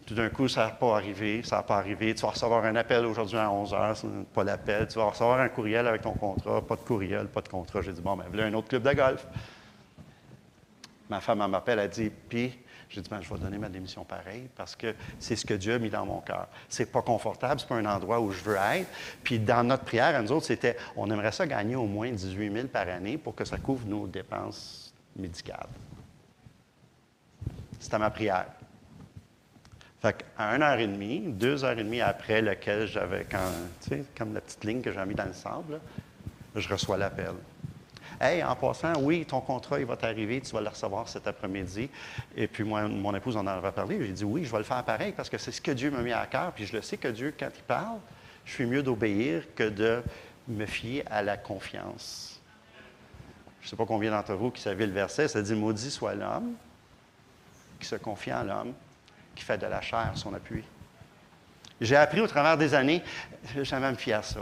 Speaker 1: tout d'un coup, ça n'a pas arrivé, ça n'a pas arrivé. Tu vas recevoir un appel aujourd'hui à 11 h, pas l'appel. Tu vas recevoir un courriel avec ton contrat, pas de courriel, pas de contrat. J'ai dit, bon, ben, voilà un autre club de golf. Ma femme m'appelle, elle dit, puis, j'ai dit, ben, je vais donner ma démission pareil parce que c'est ce que Dieu a mis dans mon cœur. C'est pas confortable, c'est pas un endroit où je veux être. Puis dans notre prière, à nous autres, c'était, on aimerait ça gagner au moins 18 000 par année pour que ça couvre nos dépenses médicales. C'était ma prière. Fait qu'à une heure et demie, deux heures et demie après lequel j'avais, tu sais, comme la petite ligne que j'ai mis dans le sable, je reçois l'appel. Hey, en passant, oui, ton contrat, il va t'arriver, tu vas le recevoir cet après-midi. Et puis, moi, mon épouse en avait parlé. J'ai dit, oui, je vais le faire pareil parce que c'est ce que Dieu m'a mis à cœur. Puis, je le sais que Dieu, quand il parle, je suis mieux d'obéir que de me fier à la confiance. Je ne sais pas combien d'entre vous qui savez le verset, ça dit Maudit soit l'homme qui se confie en l'homme qui fait de la chair son appui. J'ai appris au travers des années, jamais à me fier à ça.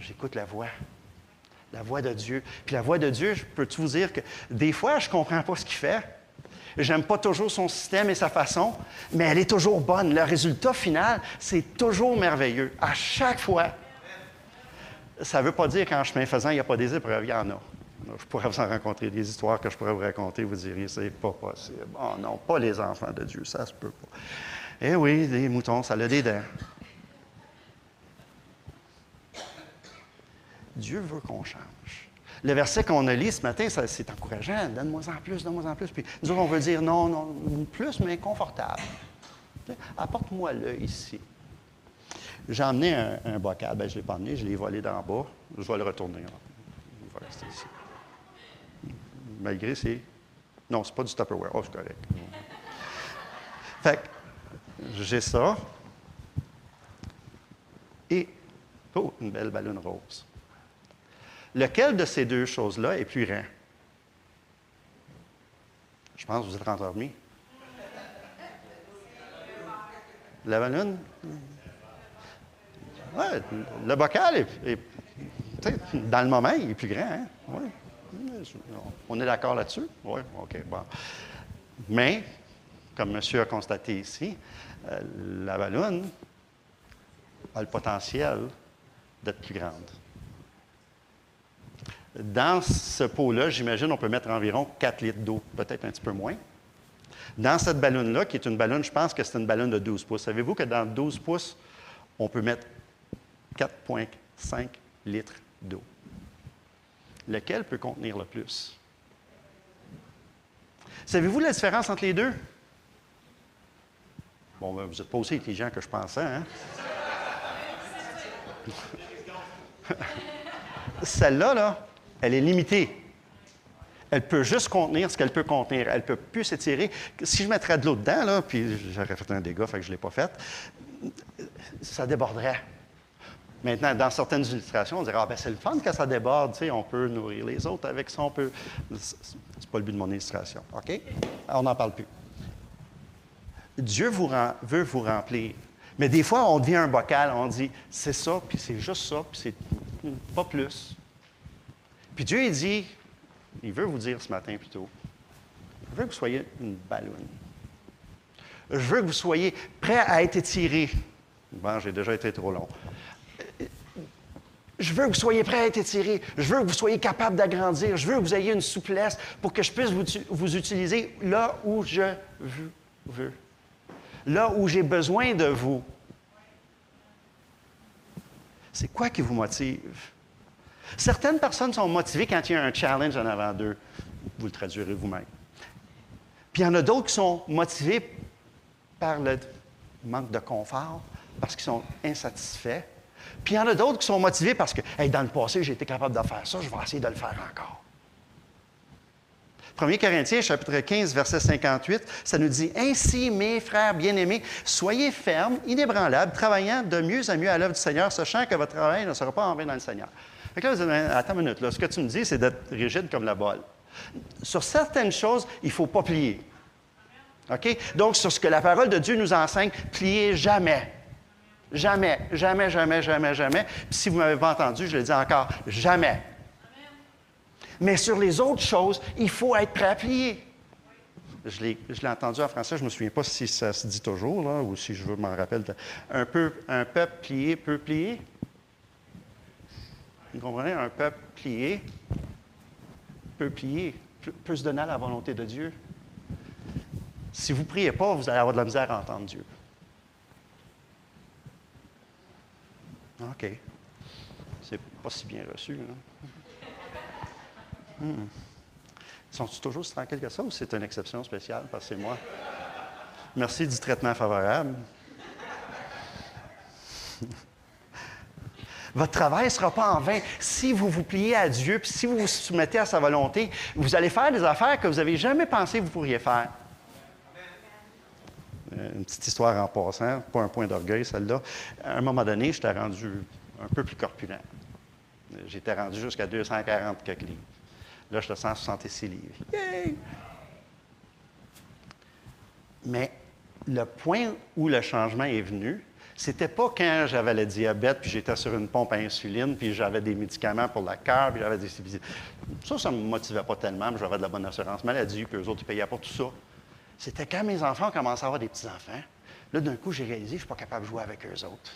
Speaker 1: J'écoute la voix, la voix de Dieu. Puis la voix de Dieu, je peux vous dire que des fois, je ne comprends pas ce qu'il fait. J'aime pas toujours son système et sa façon, mais elle est toujours bonne. Le résultat final, c'est toujours merveilleux. À chaque fois. Ça ne veut pas dire qu'en chemin faisant, il n'y a pas des épreuves, il y en a. Je pourrais vous en rencontrer des histoires que je pourrais vous raconter, vous diriez, c'est pas possible. Oh non, pas les enfants de Dieu, ça se peut pas. Eh oui, les moutons, ça a des dents. Dieu veut qu'on change. Le verset qu'on a lu ce matin, c'est encourageant. Donne-moi en plus, donne-moi en plus. Puis nous autres, on veut dire non, non, plus, mais confortable. Apporte-moi-le ici. J'ai emmené un, bocal. Ben, je ne l'ai pas emmené, je l'ai volé d'en bas. Je vais le retourner. Il va rester ici. Malgré c'est. Non, c'est pas du Tupperware. Oh, c'est correct. Fait que j'ai ça. Et, oh, une belle ballon rose. Lequel de ces deux choses-là est plus grand? Je pense que vous êtes endormis. La ballon? Oui, le bocal est, dans le moment, il est plus grand. Hein? On est d'accord là-dessus? Oui, OK, bon. Mais, comme monsieur a constaté ici, euh, la ballon a le potentiel d'être plus grande. Dans ce pot-là, j'imagine, on peut mettre environ 4 litres d'eau, peut-être un petit peu moins. Dans cette ballonne-là, qui est une ballonne, je pense que c'est une ballonne de 12 pouces. Savez-vous que dans 12 pouces, on peut mettre 4,5 litres d'eau? Lequel peut contenir le plus? Savez-vous la différence entre les deux? Bon, ben, vous n'êtes pas aussi intelligent que je pensais, hein? *laughs* Celle-là, là, elle est limitée. Elle peut juste contenir ce qu'elle peut contenir. Elle ne peut plus s'étirer. Si je mettrais de l'eau dedans, là, puis j'aurais fait un dégât, fait je ne l'ai pas fait, ça déborderait. Maintenant, dans certaines illustrations, on dirait Ah, ben c'est le fun que ça déborde, on peut nourrir les autres avec ça, on peut. C'est pas le but de mon illustration. OK? On n'en parle plus. Dieu veut vous remplir. Mais des fois, on devient un bocal, on dit c'est ça, puis c'est juste ça, puis c'est pas plus. Puis Dieu, il dit, il veut vous dire ce matin plutôt, je veux que vous soyez une ballonne. Je veux que vous soyez prêt à être étiré. Bon, j'ai déjà été trop long. Je veux que vous soyez prêt à être étiré. Je veux que vous soyez capable d'agrandir. Je veux que vous ayez une souplesse pour que je puisse vous, vous utiliser là où je veux. Là où j'ai besoin de vous. C'est quoi qui vous motive? Certaines personnes sont motivées quand il y a un challenge en avant d'eux. Vous le traduirez vous-même. Puis il y en a d'autres qui sont motivés par le manque de confort, parce qu'ils sont insatisfaits. Puis il y en a d'autres qui sont motivés parce que, dans le passé, j'ai été capable de faire ça, je vais essayer de le faire encore. 1 Corinthiens, chapitre 15, verset 58, ça nous dit Ainsi, mes frères bien-aimés, soyez fermes, inébranlables, travaillant de mieux en mieux à l'œuvre du Seigneur, sachant que votre travail ne sera pas en vain dans le Seigneur. Fait que là, vous dites, attends une minute, là, ce que tu me dis, c'est d'être rigide comme la balle. Sur certaines choses, il ne faut pas plier. OK? Donc, sur ce que la parole de Dieu nous enseigne, pliez jamais. Jamais, jamais, jamais, jamais, jamais. Puis si vous ne m'avez pas entendu, je le dis encore, jamais. Mais sur les autres choses, il faut être prêt à plier. Je l'ai, entendu en français, je ne me souviens pas si ça se dit toujours, là, ou si je m'en rappelle. Un, peu, un peuple plié peut plier. Vous comprenez? Un peuple plié peut plier, peut, se donner à la volonté de Dieu. Si vous ne priez pas, vous allez avoir de la misère à entendre Dieu. OK. C'est pas si bien reçu. Hmm. Sont-ils toujours si tranquilles que ça ou c'est une exception spéciale parce que c'est moi? Merci du traitement favorable. *laughs* Votre travail ne sera pas en vain. Si vous vous pliez à Dieu, puis si vous vous soumettez à sa volonté, vous allez faire des affaires que vous n'avez jamais pensé que vous pourriez faire. Une petite histoire en passant, pas un point d'orgueil celle-là. À un moment donné, j'étais rendu un peu plus corpulent. J'étais rendu jusqu'à 240 quelques. Là, je te 166 livres. Yay! Mais le point où le changement est venu, c'était pas quand j'avais le diabète, puis j'étais sur une pompe à insuline, puis j'avais des médicaments pour la cœur, puis j'avais des... Ça, ça ne me motivait pas tellement, mais j'avais de la bonne assurance maladie, puis eux autres, ils payaient pas tout ça. C'était quand mes enfants commençaient à avoir des petits-enfants. Là, d'un coup, j'ai réalisé que je ne suis pas capable de jouer avec eux autres.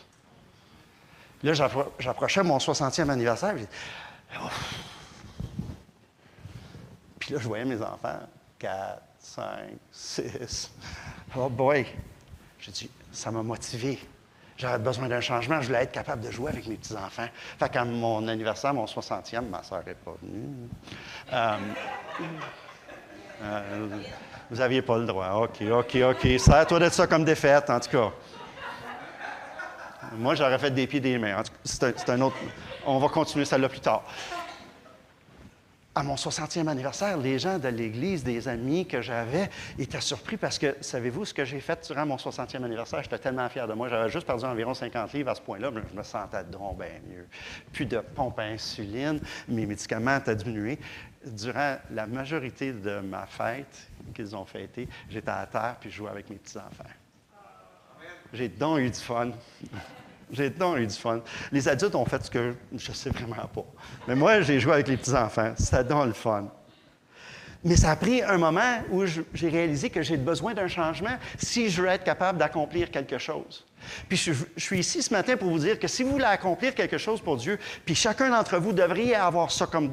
Speaker 1: Là, j'approchais mon 60e anniversaire, puis puis là, je voyais mes enfants, 4, 5, 6. Oh boy! J'ai dit, ça m'a motivé. J'avais besoin d'un changement. Je voulais être capable de jouer avec mes petits-enfants. Fait qu'à mon anniversaire, mon 60e, ma soeur n'est pas venue. Euh, euh, vous n'aviez pas le droit. OK, OK, OK. Ça toi d'être ça comme défaite, en tout cas. Moi, j'aurais fait des pieds des mains. C'est un, autre. On va continuer celle-là plus tard. À mon 60e anniversaire, les gens de l'Église, des amis que j'avais, étaient surpris parce que, savez-vous ce que j'ai fait durant mon 60e anniversaire? J'étais tellement fier de moi. J'avais juste perdu environ 50 livres à ce point-là, mais je me sentais donc bien mieux. Plus de pompe à insuline, mes médicaments étaient diminués. Durant la majorité de ma fête qu'ils ont fêtée, j'étais à terre puis je jouais avec mes petits-enfants. J'ai donc eu du fun. *laughs* J'ai donc eu du fun. Les adultes ont fait ce que je ne sais vraiment pas. Mais moi, j'ai joué avec les petits-enfants. C'était donc le fun. Mais ça a pris un moment où j'ai réalisé que j'ai besoin d'un changement si je veux être capable d'accomplir quelque chose. Puis je, je, suis ici ce matin pour vous dire que si vous voulez accomplir quelque chose pour Dieu, puis chacun d'entre vous devriez avoir ça comme,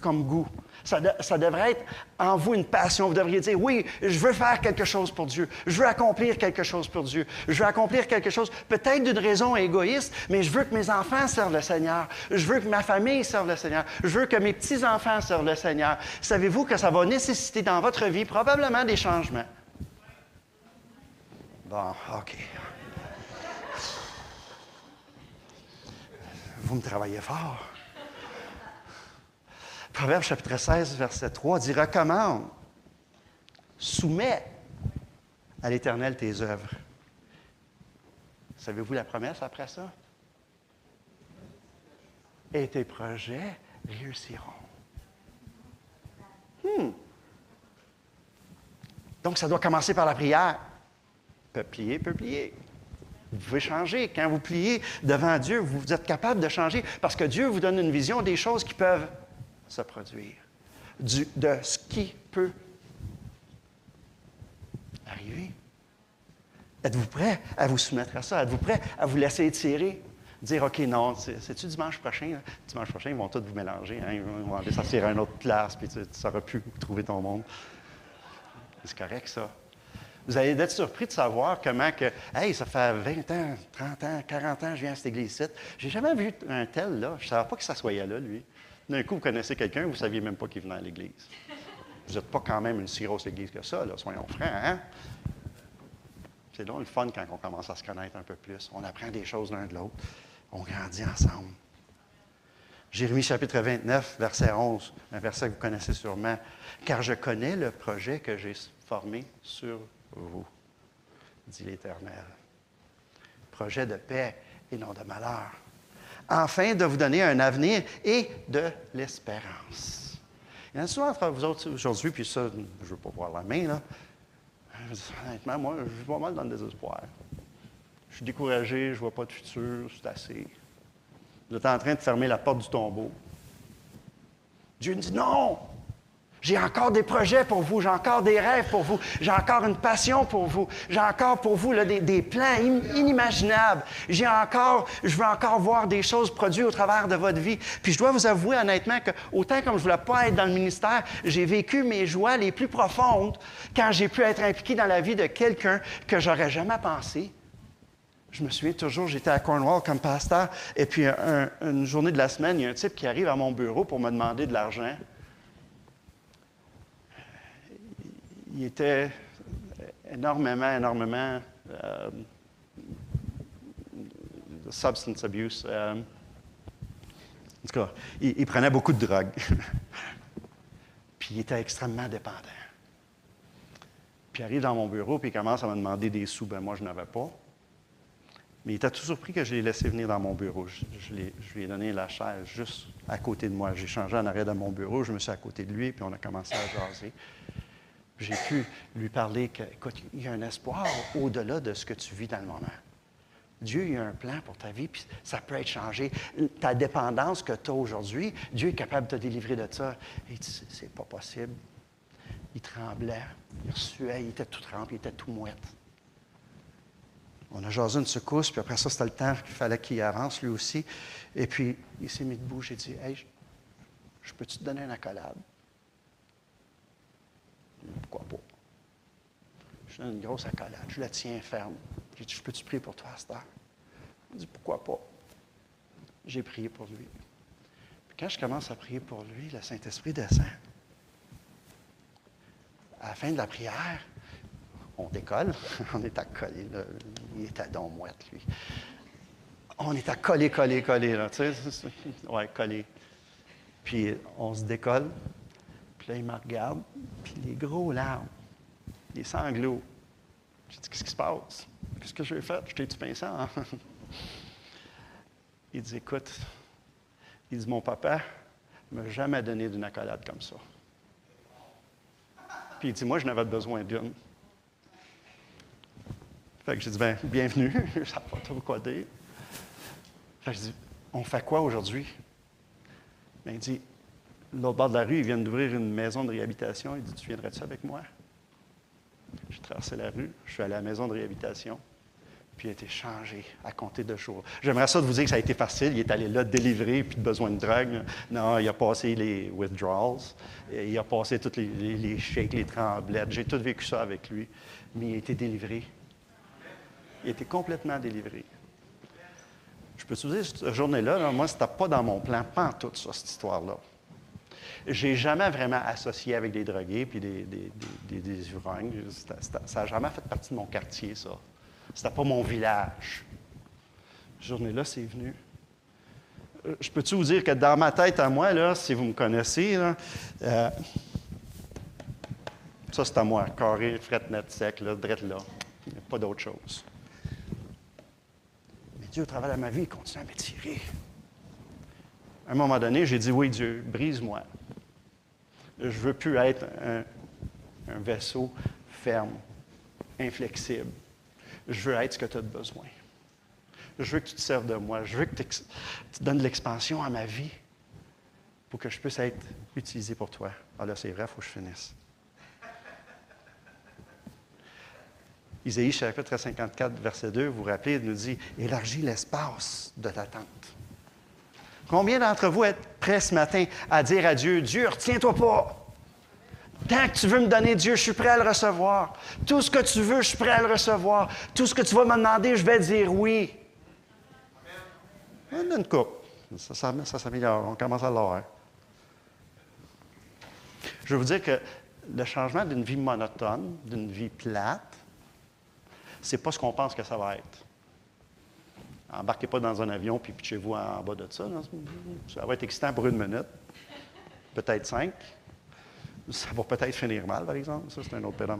Speaker 1: comme goût. Ça, devrait être en vous une passion. Vous devriez dire, oui, je veux faire quelque chose pour Dieu. Je veux accomplir quelque chose pour Dieu. Je veux accomplir quelque chose, peut-être d'une raison égoïste, mais je veux que mes enfants servent le Seigneur. Je veux que ma famille serve le Seigneur. Je veux que mes petits-enfants servent le Seigneur. Savez-vous que ça va nécessiter dans votre vie probablement des changements? Bon, OK. Vous me travaillez fort. Proverbe chapitre 16, verset 3 dit Recommande, soumets à l'Éternel tes œuvres. Savez-vous la promesse après ça? Et tes projets réussiront. Hmm. Donc, ça doit commencer par la prière. Peut plier, peut plier. Vous pouvez changer. Quand vous pliez devant Dieu, vous êtes capable de changer parce que Dieu vous donne une vision des choses qui peuvent se produire, de ce qui peut arriver. Êtes-vous prêt à vous soumettre à ça? Êtes-vous prêt à vous laisser étirer? Dire, OK, non, c'est-tu dimanche prochain? Dimanche prochain, ils vont tous vous mélanger. Hein? Ils vont aller s'asseoir à une autre place, puis tu ne sauras plus trouver ton monde. C'est correct, ça. Vous allez être surpris de savoir comment que, hey, ça fait 20 ans, 30 ans, 40 ans que je viens à cette église-ci. J'ai jamais vu un tel, là. Je ne savais pas que ça soyait là, lui. D'un coup, vous connaissez quelqu'un, vous ne saviez même pas qu'il venait à l'Église. Vous n'êtes pas quand même une si grosse Église que ça, là, soyons francs. Hein? C'est donc le fun quand on commence à se connaître un peu plus. On apprend des choses l'un de l'autre. On grandit ensemble. Jérémie chapitre 29, verset 11, un verset que vous connaissez sûrement. Car je connais le projet que j'ai formé sur vous, dit l'Éternel. Projet de paix et non de malheur afin de vous donner un avenir et de l'espérance. Il y en a souvent entre vous autres aujourd'hui, puis ça, je ne veux pas voir la main, là. Honnêtement, moi, je suis pas mal dans le désespoir. Je suis découragé, je ne vois pas de futur, c'est assez. Vous êtes en train de fermer la porte du tombeau. Dieu dit non! J'ai encore des projets pour vous, j'ai encore des rêves pour vous, j'ai encore une passion pour vous, j'ai encore pour vous des, plans inimaginables. J'ai encore, je veux encore voir des choses produites au travers de votre vie. Puis je dois vous avouer honnêtement que autant comme je voulais pas être dans le ministère, j'ai vécu mes joies les plus profondes quand j'ai pu être impliqué dans la vie de quelqu'un que j'aurais jamais pensé. Je me souviens toujours, j'étais à Cornwall comme pasteur, et puis une journée de la semaine, il y a un type qui arrive à mon bureau pour me demander de l'argent. Il était énormément, énormément euh, substance abuse. Euh, en tout cas, il, prenait beaucoup de drogue. *laughs* puis il était extrêmement dépendant. Puis il arrive dans mon bureau, puis il commence à me demander des sous. Ben moi, je n'avais pas. Mais il était tout surpris que je l'ai laissé venir dans mon bureau. Je, je, lui ai donné la chaise juste à côté de moi. J'ai changé en arrêt de mon bureau, je me suis à côté de lui, puis on a commencé à jaser j'ai pu lui parler qu'écoute, il y a un espoir au-delà de ce que tu vis dans le moment. Dieu il a un plan pour ta vie, puis ça peut être changé. Ta dépendance que tu as aujourd'hui, Dieu est capable de te délivrer de ça. Dit, c'est pas possible. Il tremblait, il suait, il était tout trempe, il était tout mouette. On a jasé une secousse, puis après ça, c'était le temps qu'il fallait qu'il avance lui aussi. Et puis, il s'est mis debout, j'ai dit, Hey, je peux-tu te donner une accolade? Pourquoi pas? Je donne une grosse accolade. Je la tiens ferme. Je dis, je peux-tu prier pour toi, Star? Il dit, pourquoi pas? J'ai prié pour lui. Puis quand je commence à prier pour lui, le Saint-Esprit descend. À la fin de la prière, on décolle. *laughs* On est à coller. Là. Il est à don mouette, lui. On est à coller, coller, coller. Là, tu sais? Ouais, coller. Puis on se décolle. Là, il me regarde. Puis les gros larmes, les sanglots. Je dis, qu'est-ce qui se passe? Qu'est-ce que j'ai fait? Je t'ai-tu pincé? Hein? *laughs* Il dit, écoute, il dit, mon papa ne m'a jamais donné d'une accolade comme ça. Puis il dit, moi, je n'avais besoin d'une. Fait que j'ai dit, ben, bienvenue, *laughs* je ne pas trop quoi dire. Fait que je dis, on fait quoi aujourd'hui? Ben, il dit, l'autre bord de la rue, ils viennent d'ouvrir une maison de réhabilitation. Il dit, tu viendrais-tu avec moi? J'ai traversé la rue, je suis allé à la maison de réhabilitation, puis il a été changé à compter de jours. J'aimerais ça de vous dire que ça a été facile. Il est allé là délivrer, puis de besoin de drogue. Non, il a passé les withdrawals, il a passé tous les, les, les tremblettes. J'ai tout vécu ça avec lui, mais il a été délivré. Il a été complètement délivré. Je peux te dire, cette journée-là, moi, ce n'était pas dans mon plan, pas en tout ça, cette histoire-là. J'ai jamais vraiment associé avec des drogués puis des, des, des, des. Ça n'a jamais fait partie de mon quartier, ça. C'était pas mon village. Cette journée-là, c'est venu. Euh, je peux-tu vous dire que dans ma tête à moi, là, si vous me connaissez, là, euh, ça c'est à moi, carré, fret net sec, là, drette là. Il n'y a pas d'autre chose. Mais Dieu, au travers de ma vie, il continue à m'étirer. À un moment donné, j'ai dit Oui, Dieu, brise-moi. Je ne veux plus être un, vaisseau ferme, inflexible. Je veux être ce que tu as besoin. Je veux que tu te serves de moi. Je veux que tu donnes de l'expansion à ma vie pour que je puisse être utilisé pour toi. Ah là, c'est vrai, il faut que je finisse. Isaïe chapitre 54, verset 2, vous vous rappelez, il nous dit Élargis l'espace de ta tente. Combien d'entre vous êtes prêts ce matin à dire à Dieu, Dieu, retiens-toi pas. Tant que tu veux me donner Dieu, je suis prêt à le recevoir. Tout ce que tu veux, je suis prêt à le recevoir. Tout ce que tu vas me demander, je vais dire oui. On une coupe. Ça, ça, s'améliore. On commence à l'avoir. Je veux vous dire que le changement d'une vie monotone, d'une vie plate, c'est pas ce qu'on pense que ça va être. Embarquez pas dans un avion puis pitchez-vous en bas de ça. Ça va être excitant pour une minute, peut-être cinq. Ça va peut-être finir mal, par exemple. Ça, c'est un autre paire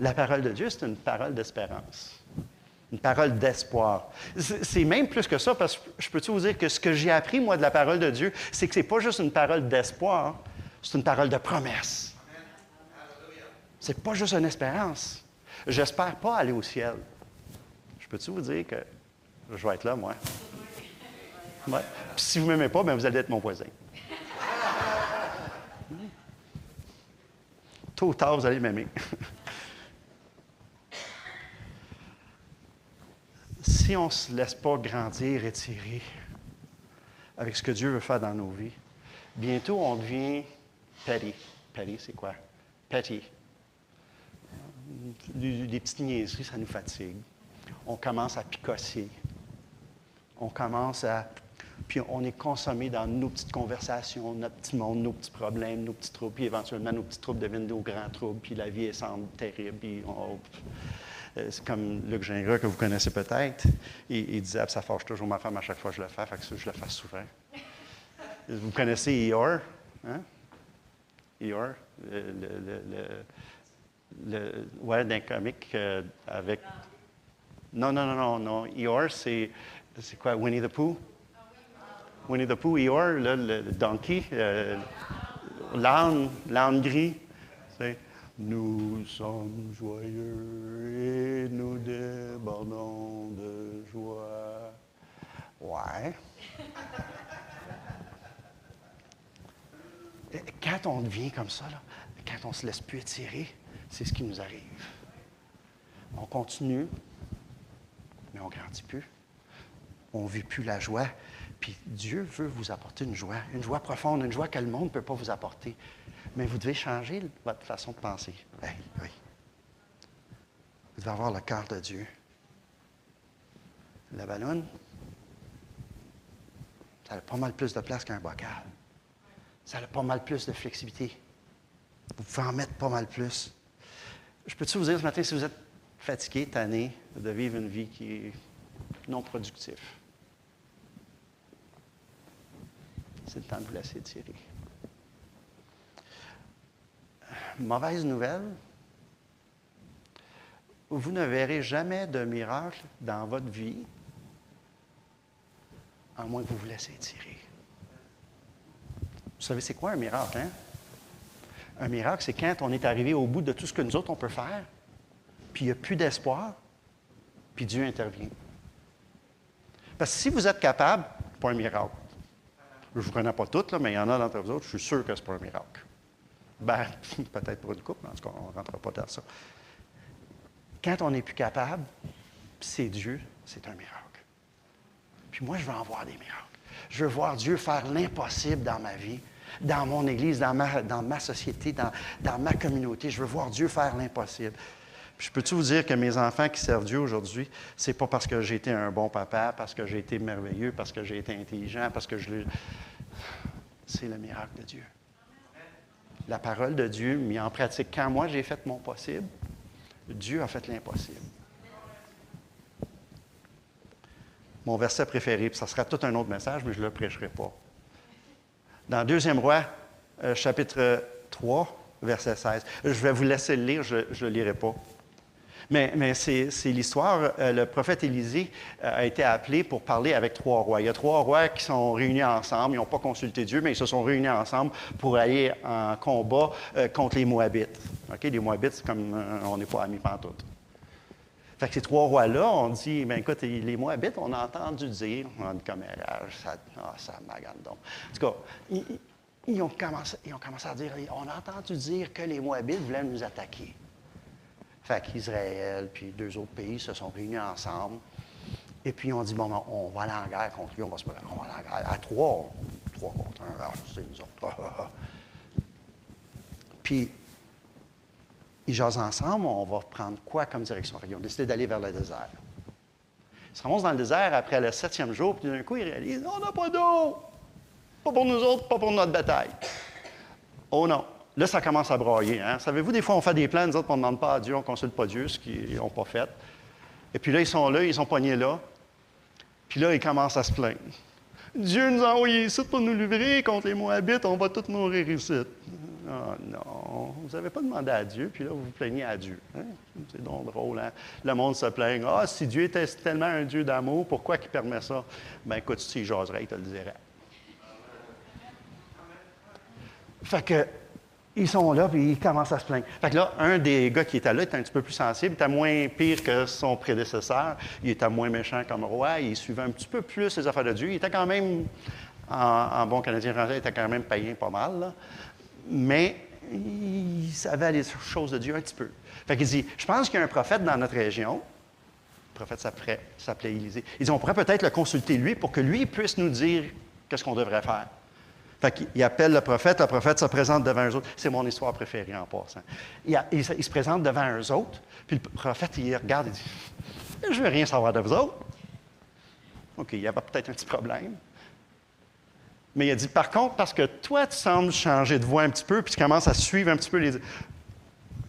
Speaker 1: La parole de Dieu, c'est une parole d'espérance, une parole d'espoir. C'est même plus que ça, parce que je peux vous dire que ce que j'ai appris, moi, de la parole de Dieu, c'est que ce n'est pas juste une parole d'espoir, c'est une parole de promesse. C'est pas juste une espérance. J'espère pas aller au ciel. Peux-tu vous dire que je vais être là, moi? Puis si vous ne m'aimez pas, bien, vous allez être mon voisin. Tôt ou tard, vous allez m'aimer. *laughs* si on ne se laisse pas grandir, et tirer avec ce que Dieu veut faire dans nos vies, bientôt on devient petty. Petty, c'est quoi? Petty. Des petites niaiseries, ça nous fatigue on commence à picosser. On commence à. Puis on est consommé dans nos petites conversations, notre petit monde, nos petits problèmes, nos petits troubles. Puis éventuellement, nos petits troubles deviennent nos grands troubles. Puis la vie, semble terrible. Puis euh, c'est comme Luc Gingras, que vous connaissez peut-être. Il, disait Ça forge toujours ma femme à chaque fois que je le fais. Fait que je le fais souvent. Vous connaissez Eeyore? Hein? Eeyore? Le, ouais, d'un comique euh, avec. Non, non, non, non, non. Eeyore, c'est, c'est quoi, Winnie the Pooh? Winnie the Pooh, Eeyore, le, donkey, l'âne, l'âne gris. Nous sommes joyeux et nous débordons de joie. Ouais. Quand on devient comme ça, là, quand on se laisse plus étirer, c'est ce qui nous arrive. On continue, on ne grandit plus. On ne vit plus la joie. Puis Dieu veut vous apporter une joie, une joie profonde, une joie que le monde ne peut pas vous apporter. Mais vous devez changer votre façon de penser. oui, oui. Vous devez avoir le cœur de Dieu. La ballonne, ça a pas mal plus de place qu'un bocal. Ça a pas mal plus de flexibilité. Vous pouvez en mettre pas mal plus. Je peux-tu vous dire ce matin, si vous êtes fatigué, tanné de vivre une vie qui est non productive, c'est le temps de vous laisser tirer. Mauvaise nouvelle, vous ne verrez jamais de miracle dans votre vie, à moins que vous vous laissiez tirer. Vous savez, c'est quoi un miracle, hein? Un miracle, c'est quand on est arrivé au bout de tout ce que nous autres, on peut faire, puis il n'y a plus d'espoir, puis Dieu intervient. Parce que si vous êtes capable, pas un miracle. Je ne vous connais pas toutes, là, mais il y en a d'entre vous autres, je suis sûr que ce n'est pas un miracle. Ben, *laughs* peut-être pour une couple, en tout cas, on ne rentrera pas dans ça. Quand on n'est plus capable, c'est Dieu, c'est un miracle. Puis moi, je veux en voir des miracles. Je veux voir Dieu faire l'impossible dans ma vie, dans mon Église, dans ma, société, dans ma communauté. Je veux voir Dieu faire l'impossible. Je peux-tu vous dire que mes enfants qui servent Dieu aujourd'hui, c'est pas parce que j'ai été un bon papa, parce que j'ai été merveilleux, parce que j'ai été intelligent, parce que je l'ai. C'est le miracle de Dieu. La parole de Dieu mis en pratique. Quand moi j'ai fait mon possible, Dieu a fait l'impossible. Mon verset préféré, puis ça sera tout un autre message, mais je ne le prêcherai pas. Dans 2 Roi, euh, chapitre 3, verset 16. Je vais vous laisser le lire, je ne le lirai pas. Mais, c'est l'histoire. Euh, le prophète Élisée euh, a été appelé pour parler avec trois rois. Il y a trois rois qui sont réunis ensemble. Ils n'ont pas consulté Dieu, mais ils se sont réunis ensemble pour aller en combat contre les Moabites. Les Moabites, c'est comme on n'est pas amis pantoute. Fait que ces trois rois-là ont dit, bien écoute, les Moabites, on a entendu dire, on dit ça, ah, ça magane donc. En tout cas, ils, ont commencé, ils ont commencé à dire, on a entendu dire que les Moabites voulaient nous attaquer. Fait qu'Israël, puis deux autres pays se sont réunis ensemble. Et puis, on dit, bon, ben, on va aller en guerre contre lui, on va se on va aller en guerre. À trois, trois contre un, ah, c'est nous autres. puis, ils jasent ensemble, on va prendre quoi comme direction? Ils ont décidé d'aller vers le désert. Ils se remontent dans le désert après le septième jour, puis d'un coup, ils réalisent, on n'a pas d'eau. Pas pour nous autres, pas pour notre bataille. Oh non. Là, ça commence à broyer. Hein? Savez-vous, des fois, on fait des plans, nous autres, on ne demande pas à Dieu, on ne consulte pas Dieu, ce qu'ils n'ont pas fait. Et puis là, ils sont là, ils sont pognés là. Puis là, ils commencent à se plaindre. Dieu nous a envoyé ici pour nous livrer contre les Moabites, on va tous mourir ici. Ah non, vous n'avez pas demandé à Dieu, puis là, vous vous plaignez à Dieu. Hein? C'est donc drôle, hein? Le monde se plaint. Ah, si Dieu était tellement un Dieu d'amour, pourquoi il permet ça? Ben écoute, si j'oserais, il te le dirait. Fait que, ils sont là, puis ils commencent à se plaindre. Fait que là, un des gars qui était là était un petit peu plus sensible, il était moins pire que son prédécesseur, il était moins méchant comme roi, il suivait un petit peu plus les affaires de Dieu. Il était quand même, en, bon canadien français, il était quand même païen pas mal, mais il savait les choses de Dieu un petit peu. Fait qu'il dit, je pense qu'il y a un prophète dans notre région, le prophète s'appelait Élisée. Il dit, on pourrait peut-être le consulter lui pour que lui puisse nous dire qu'est-ce qu'on devrait faire. Fait qu'il appelle le prophète, le prophète se présente devant eux autres. C'est mon histoire préférée en passant. Il, se présente devant eux autres, puis le prophète, il regarde et dit Je ne veux rien savoir de vous autres. OK, il y avait peut-être un petit problème. Mais il a dit Par contre, parce que toi, tu sembles changer de voix un petit peu, puis tu commences à suivre un petit peu les.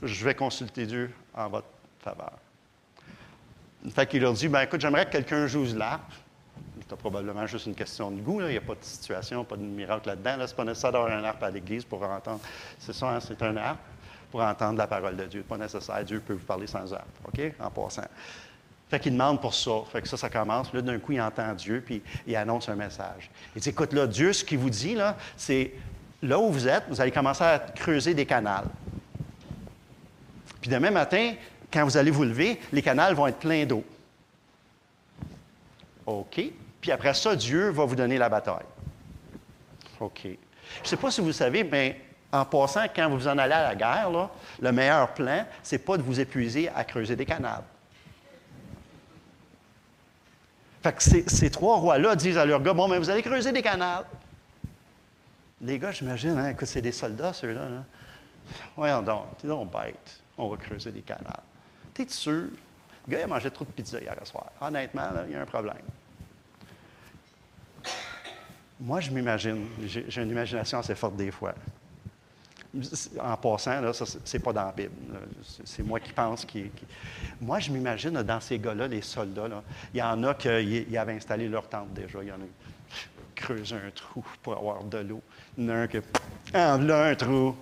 Speaker 1: Je vais consulter Dieu en votre faveur. Fait qu'il leur dit ben, écoute, j'aimerais que quelqu'un joue l'arpe c'est probablement juste une question de goût. Il n'y a pas de situation, pas de miracle là-dedans. Là, ce n'est pas nécessaire d'avoir un arbre à l'église pour entendre. C'est ça, hein, c'est un arbre pour entendre la parole de Dieu. Pas nécessaire. Dieu peut vous parler sans arbre, OK? En passant. Fait qu'il demande pour ça. Fait que ça, ça commence. Là, d'un coup, il entend Dieu, puis il annonce un message. Il dit, écoute, là, Dieu, ce qu'il vous dit, là, c'est là où vous êtes, vous allez commencer à creuser des canals. Puis demain matin, quand vous allez vous lever, les canals vont être pleins d'eau. OK? Puis après ça, Dieu va vous donner la bataille. OK. Je ne sais pas si vous savez, mais en passant, quand vous en allez à la guerre, le meilleur plan, ce n'est pas de vous épuiser à creuser des canals. Fait que ces, trois rois-là disent à leurs gars, bon, mais vous allez creuser des canals. Les gars, j'imagine, hein, que c'est des soldats, ceux-là. Voyons donc, t'es donc bête. On va creuser des canals. T'es sûr? Le gars, il a mangé trop de pizza hier soir. Honnêtement, il y a un problème. Moi, je m'imagine, j'ai une imagination assez forte des fois. En passant, là, ça, c'est pas dans la Bible. C'est moi qui pense. Moi, je m'imagine dans ces gars-là, les soldats, il y en a qui avaient installé leur tente déjà. Il y en a qui creusé un trou pour avoir de l'eau. Il y en a un qui a un trou.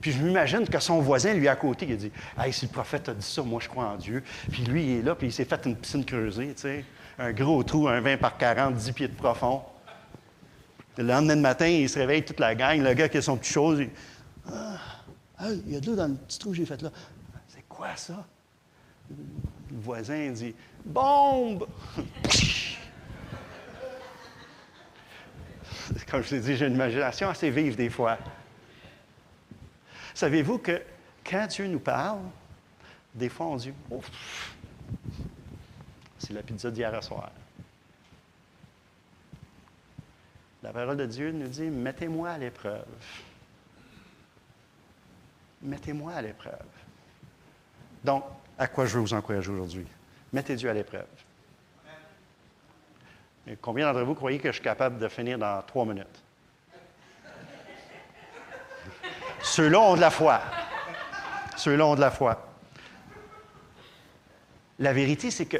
Speaker 1: Puis je m'imagine que son voisin, lui, à côté, il dit Hey, si le prophète a dit ça, moi, je crois en Dieu. Puis lui, il est là, puis il s'est fait une piscine creusée, tu sais. Un gros trou, un 20 par 40, 10 pieds de profond. Le lendemain de matin, il se réveille toute la gang. Le gars qui a son petit chose, il ah, il y a de l'eau dans le petit trou que j'ai fait là. C'est quoi ça? Le voisin dit Bombe! *laughs* Comme je l'ai dit, j'ai une imagination assez vive des fois. Savez-vous que quand Dieu nous parle, des fois on dit Ouf, c'est la pizza d'hier soir. La parole de Dieu nous dit Mettez-moi à l'épreuve. Mettez-moi à l'épreuve. Donc, à quoi je veux vous encourager aujourd'hui? Mettez Dieu à l'épreuve. combien d'entre vous croyez que je suis capable de finir dans trois minutes? Ceux-là ont de la foi. Ceux-là ont de la foi. La vérité, c'est que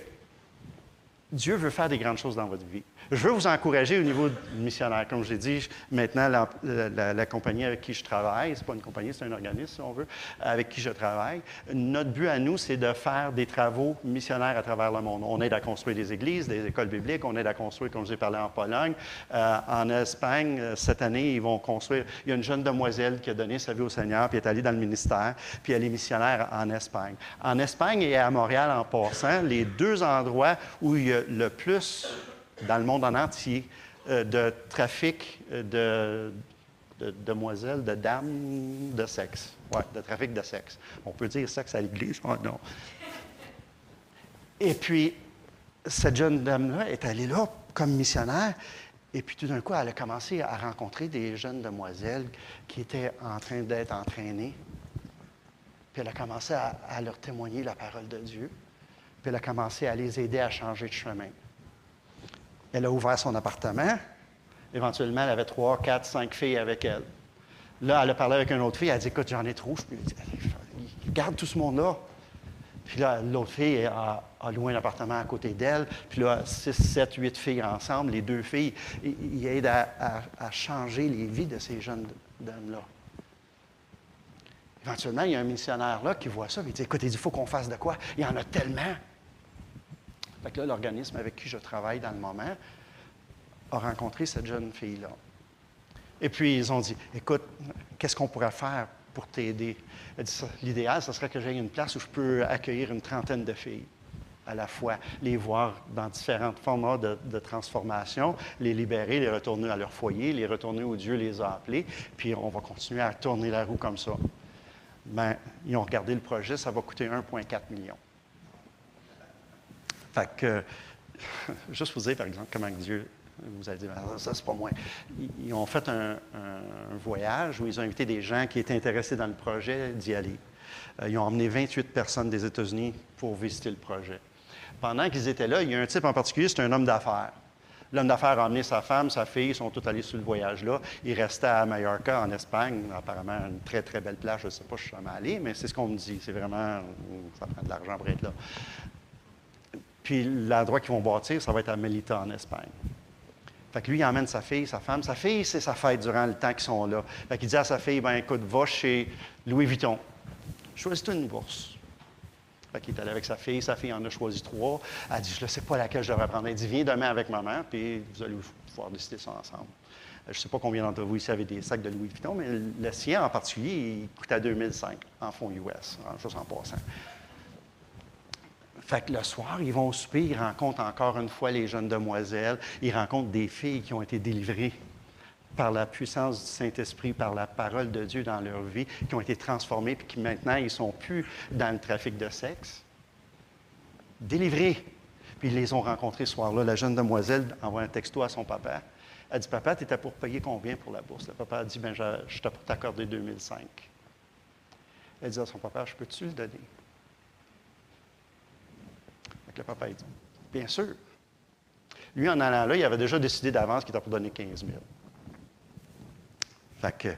Speaker 1: Dieu veut faire des grandes choses dans votre vie. Je veux vous encourager au niveau missionnaire. Comme je l'ai dit, maintenant, la, compagnie avec qui je travaille, ce n'est pas une compagnie, c'est un organisme, si on veut, avec qui je travaille. Notre but à nous, c'est de faire des travaux missionnaires à travers le monde. On aide à construire des églises, des écoles bibliques, on aide à construire, comme je vous ai parlé, en Pologne. Euh, en Espagne, euh, cette année, ils vont construire. Il y a une jeune demoiselle qui a donné sa vie au Seigneur, puis est allée dans le ministère, puis elle est missionnaire en Espagne. En Espagne et à Montréal, en passant, les deux endroits où il y a le plus dans le monde en entier euh, de trafic de, demoiselles, de dames de sexe. Oui, de trafic de sexe. On peut dire sexe à l'Église? Oh, non. Et puis, cette jeune dame-là est allée là comme missionnaire. Et puis tout d'un coup, elle a commencé à rencontrer des jeunes demoiselles qui étaient en train d'être entraînées. Puis elle a commencé à leur témoigner la parole de Dieu. Puis elle a commencé à les aider à changer de chemin. Elle a ouvert son appartement. Éventuellement, elle avait trois, quatre, cinq filles avec elle. Là, elle a parlé avec une autre fille. Elle a dit Écoute, j'en ai trop. Je garde tout ce monde-là. Puis là, l'autre fille a, loué un appartement à côté d'elle. Puis là, six, sept, huit filles ensemble, les deux filles, ils, aident à, à, changer les vies de ces jeunes dames-là. Éventuellement, il y a un missionnaire là qui voit ça, il dit Écoute, il faut qu'on fasse de quoi? Il y en a tellement. Que là, l'organisme avec qui je travaille dans le moment a rencontré cette jeune fille-là. Et puis, ils ont dit, écoute, qu'est-ce qu'on pourrait faire pour t'aider? L'idéal, ce serait que j'aie une place où je peux accueillir une trentaine de filles à la fois, les voir dans différents formats de, de, transformation, les libérer, les retourner à leur foyer, les retourner où Dieu les a appelés, puis on va continuer à tourner la roue comme ça. Bien, ils ont regardé le projet, ça va coûter 1,4 million. Fait que, *laughs* juste vous dire, par exemple, comment Dieu vous a dit, ah, ça, c'est pas moi. Ils, ont fait un, voyage où ils ont invité des gens qui étaient intéressés dans le projet d'y aller. Euh, ils ont emmené 28 personnes des États-Unis pour visiter le projet. Pendant qu'ils étaient là, il y a un type en particulier, c'est un homme d'affaires. L'homme d'affaires a emmené sa femme, sa fille, ils sont tous allés sur le voyage-là. Il restait à Mallorca, en Espagne, apparemment une très, très belle plage. Je ne sais pas, je suis jamais allé, mais c'est ce qu'on me dit. C'est vraiment, ça prend de l'argent pour être là. Puis l'endroit qu'ils vont bâtir, ça va être à Melita, en Espagne. Fait que lui, il emmène sa fille, sa femme. Sa fille, c'est sa fête durant le temps qu'ils sont là. Fait qu'il dit à sa fille, ben écoute, va chez Louis Vuitton. Choisis-toi une bourse. Fait qu'il est allé avec sa fille. Sa fille en a choisi trois. Elle dit, je ne sais pas laquelle je devrais prendre. Elle dit, viens demain avec maman, puis vous allez pouvoir décider ça ensemble. Je ne sais pas combien d'entre vous ici avaient des sacs de Louis Vuitton, mais le sien en particulier, il coûte à 2005 en fonds US, juste en passant. Fait que le soir, ils vont au souper, ils rencontrent encore une fois les jeunes demoiselles, ils rencontrent des filles qui ont été délivrées par la puissance du Saint-Esprit, par la parole de Dieu dans leur vie, qui ont été transformées, puis qui maintenant, ils ne sont plus dans le trafic de sexe. Délivrés. Puis ils les ont rencontrés ce soir-là. La jeune demoiselle envoie un texto à son papa. Elle dit Papa, tu étais pour payer combien pour la bourse? Le papa a dit ben, Je, je t'accorde 2005. Elle dit à son papa Je peux-tu le donner? Le papa a dit Bien sûr. Lui, en allant là, il avait déjà décidé d'avance qu'il était pour donner 15 000. Fait que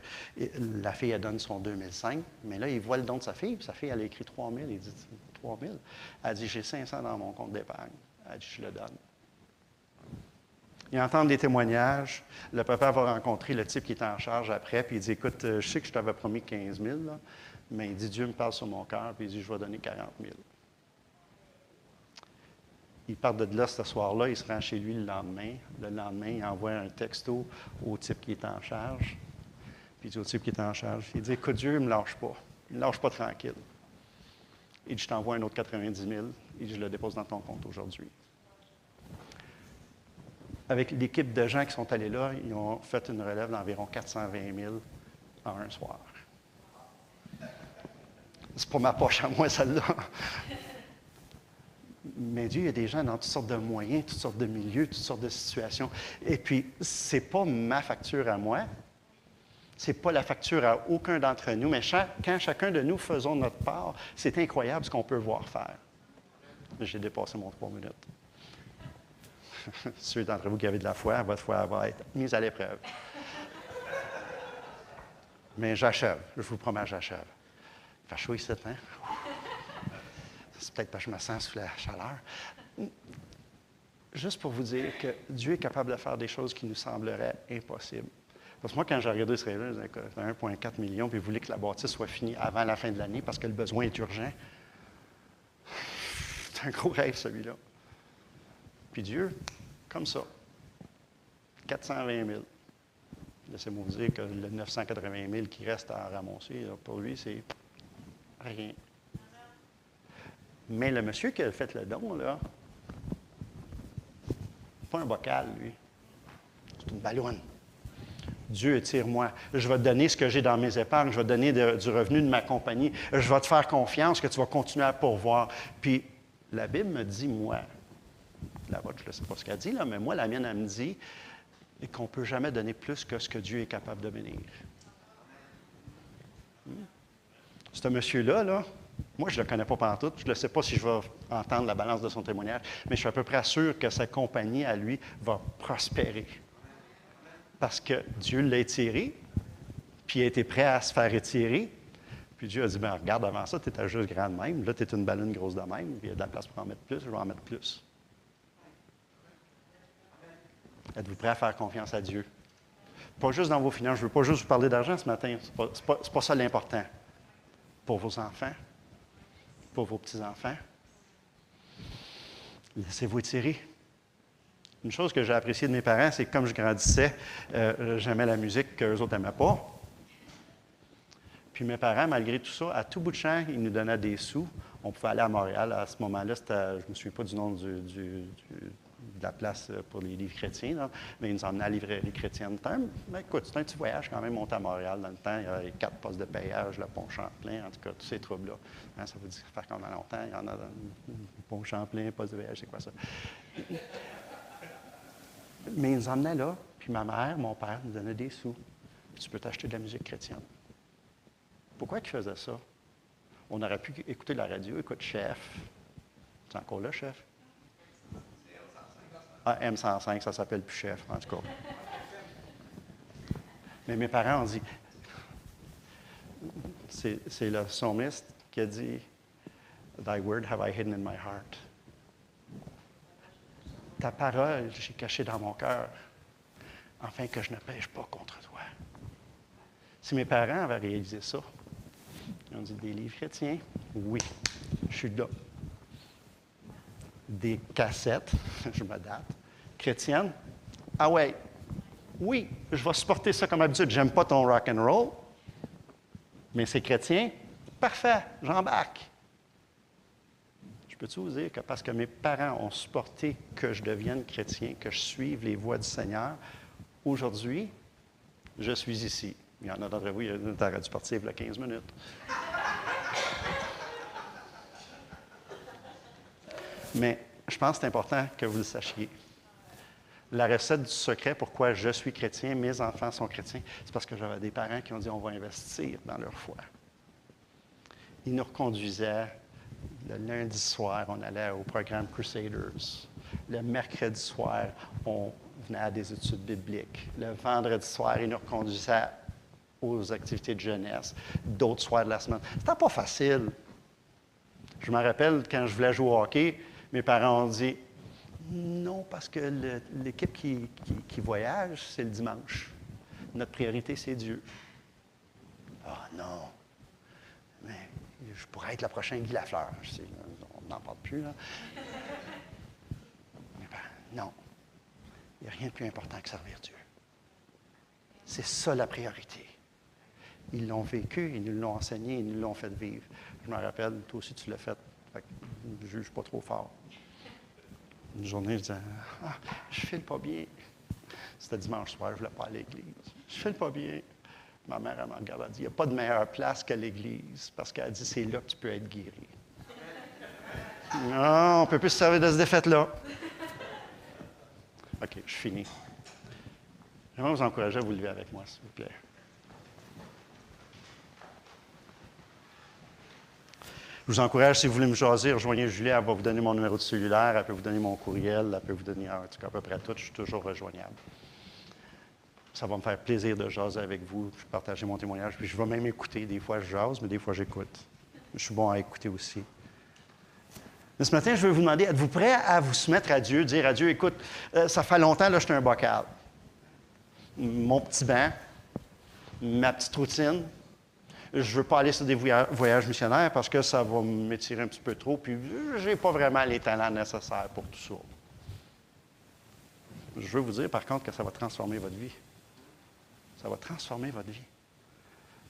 Speaker 1: la fille, elle donne son 2005, mais là, il voit le don de sa fille, puis sa fille, elle a écrit 3 000. Il dit 3 000. Elle dit J'ai 500 dans mon compte d'épargne. Elle dit Je le donne. Il entend des témoignages. Le papa va rencontrer le type qui est en charge après, puis il dit Écoute, je sais que je t'avais promis 15 000, mais il dit Dieu me parle sur mon cœur, puis il dit Je vais donner 40 000. Il part de là ce soir-là, il se rend chez lui le lendemain. Le lendemain, il envoie un texto au type qui est en charge. Puis il dit au type qui est en charge, il dit, écoute, Dieu ne me lâche pas. Il ne me lâche pas tranquille. Il dit, je t'envoie un autre 90 000. Il dit, je le dépose dans ton compte aujourd'hui. Avec l'équipe de gens qui sont allés là, ils ont fait une relève d'environ 420 000 en un soir. C'est pas ma poche à moi, celle-là. Mais Dieu, il y a des gens dans toutes sortes de moyens, toutes sortes de milieux, toutes sortes de situations. Et puis, ce n'est pas ma facture à moi, ce n'est pas la facture à aucun d'entre nous, mais quand chacun de nous faisons notre part, c'est incroyable ce qu'on peut voir faire. J'ai dépassé mon trois minutes. *laughs* Ceux d'entre vous qui avez de la foi, votre foi va être mise à l'épreuve. Mais j'achève, je vous promets, j'achève. Il fait chaud ici, hein? C'est peut-être parce que je me sens sous la chaleur. Juste pour vous dire que Dieu est capable de faire des choses qui nous sembleraient impossibles. Parce que moi, quand j'ai regardé ce rêve-là, je 1,4 million, puis vous voulez que la bâtisse soit finie avant la fin de l'année parce que le besoin est urgent. *sighs* C'est un gros rêve, celui-là. Puis Dieu, comme ça, 420 000. Laissez-moi vous dire que le 980 000 qui reste à ramasser, pour lui, c'est rien. Mais le monsieur qui a fait le don, là, pas un bocal, lui. C'est une ballonne. Dieu étire-moi. Je vais te donner ce que j'ai dans mes épargnes. Je vais te donner du revenu de ma compagnie. Je vais te faire confiance que tu vas continuer à pourvoir. Puis la Bible me dit, moi, la vôtre, je ne sais pas ce qu'elle dit, là, mais moi, la mienne, elle me dit qu'on ne peut jamais donner plus que ce que Dieu est capable de bénir. Hmm? Ce monsieur-là, là, moi, je ne le connais pas partout. Je ne sais pas si je vais entendre la balance de son témoignage, mais je suis à peu près sûr que sa compagnie, à lui, va prospérer parce que Dieu l'a étiré, puis il a été prêt à se faire étirer. Puis Dieu a dit, ben regarde, avant ça, tu étais juste grand de même. Là, tu es une ballonne grosse de même. Il y a de la place pour en mettre plus, je vais en mettre plus. Êtes-vous prêt à faire confiance à Dieu? Pas juste dans vos finances. Je ne veux pas juste vous parler d'argent ce matin. Ce n'est pas, ça l'important. Pour vos enfants, pour vos petits-enfants. Laissez-vous étirer. Une chose que j'ai appréciée de mes parents, c'est que comme je grandissais, euh, j'aimais la musique qu'eux autres n'aimaient pas. Puis mes parents, malgré tout ça, à tout bout de champ, ils nous donnaient des sous. On pouvait aller à Montréal. À ce moment-là, je ne me souviens pas du nom du, de la place euh, pour les livres chrétiens, mais ils nous emmenaient à la librairie chrétienne. Mais écoute, c'est un petit voyage quand même, monter à Montréal dans le temps. Il y a les quatre postes de payage, le pont Champlain, en tout cas, tous ces troubles-là. Hein, ça veut dire faire quand même longtemps. Il y en a le pont Champlain, poste de voyage, c'est quoi ça? Mais ils nous emmenaient là, puis ma mère, mon père nous donnait des sous. Tu peux t'acheter de la musique chrétienne. Pourquoi ils faisaient ça? On aurait pu écouter la radio, écoute Chef. C'est encore là, Chef? Ah, M105, ça s'appelle plus Chef, en tout cas. Mais mes parents ont dit, c'est le psalmiste qui a dit, Thy word have I hidden in my heart ta parole, j'ai caché dans mon cœur, afin que je ne pêche pas contre toi. Si mes parents avaient réalisé ça, ils ont dit des livres chrétiens, oui, je suis là. Des cassettes, *laughs* je me date, chrétiennes, ah ouais, oui, je vais supporter ça comme habitude. J'aime pas ton rock and roll, mais c'est chrétien, parfait, j'embarque peux-tu vous dire que parce que mes parents ont supporté que je devienne chrétien, que je suive les voies du Seigneur, aujourd'hui, je suis ici. Il y en a d'entre vous, il a dû partir il y a 15 minutes. Mais je pense que c'est important que vous le sachiez. La recette du secret, pourquoi je suis chrétien, mes enfants sont chrétiens, c'est parce que j'avais des parents qui ont dit on va investir dans leur foi. Ils nous reconduisaient Le lundi soir, on allait au programme Crusaders. Le mercredi soir, on venait à des études bibliques. Le vendredi soir, il nous reconduisait aux activités de jeunesse. D'autres soirs de la semaine. C'était pas facile. Je me rappelle quand je voulais jouer au hockey, mes parents ont dit non, parce que l'équipe qui, voyage, c'est le dimanche. Notre priorité, c'est Dieu. Ah non. Mais je pourrais être la prochaine Guy Lafleur. on n'en parle plus, là. Mais ben, non. Il n'y a rien de plus important que servir Dieu. C'est ça la priorité. Ils l'ont vécu, ils nous l'ont enseigné, ils nous l'ont fait vivre. Je me rappelle, toi aussi tu l'as fait. je ne juge pas trop fort. Une journée, je disais ah, Je file pas bien. C'était dimanche soir, je ne voulais pas à l'église. Je file pas bien. Ma mère, elle me regarde, elle dit Il n'y a pas de meilleure place que l'église, parce qu'elle dit C'est là que tu peux être guéri. non, on ne peut plus se servir de ce défaite-là. OK, je finis. J'aimerais vous encourager à vous lever avec moi, s'il vous plaît. Je vous encourage, si vous voulez me choisir, rejoignez Julie, elle va vous donner mon numéro de cellulaire, elle peut vous donner mon courriel, elle peut vous donner en tout cas à peu près tout, je suis toujours rejoignable. Ça va me faire plaisir de jaser avec vous, je partager mon témoignage, puis je vais même écouter. Des fois, je jase, mais des fois, j'écoute. Je suis bon à écouter aussi. Ce matin, je vais vous demander, êtes-vous prêt à vous soumettre à Dieu, dire à Dieu, écoute, euh, ça fait longtemps, là, je suis un bocal. Mon petit banc, ma petite routine, je ne veux pas aller sur des voyages missionnaires parce que ça va m'étirer un petit peu trop, puis je n'ai pas vraiment les talents nécessaires pour tout ça. Je veux vous dire, par contre, que ça va transformer votre vie. Ça va transformer votre vie.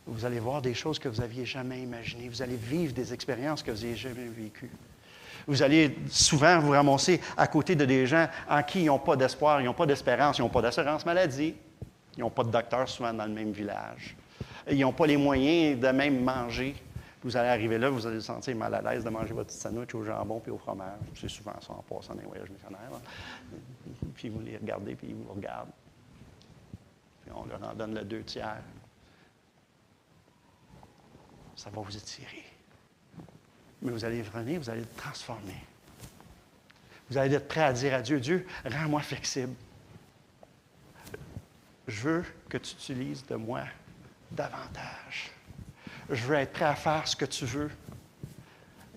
Speaker 1: Vous allez voir des choses que vous n'aviez jamais imaginées. Vous allez vivre des expériences que vous n'avez jamais vécues. Vous allez souvent vous ramasser à côté de des gens en qui ils n'ont pas d'espoir, ils n'ont pas d'espérance, ils n'ont pas d'assurance maladie, ils n'ont pas de docteur souvent dans le même village ils n'ont pas les moyens de même manger. Vous allez arriver là, vous allez vous sentir mal à l'aise de manger votre petit sandwich au jambon puis au fromage. C'est souvent ça en passant dans les voyages missionnaires. Puis vous les regardez, puis ils vous regardent. Puis on leur en donne le deux tiers. Ça va vous étirer. Mais vous allez venir, vous allez le transformer. Vous allez être prêt à dire à Dieu, Dieu, rends-moi flexible. Je veux que tu utilises de moi davantage. Je veux être prêt à faire ce que tu veux.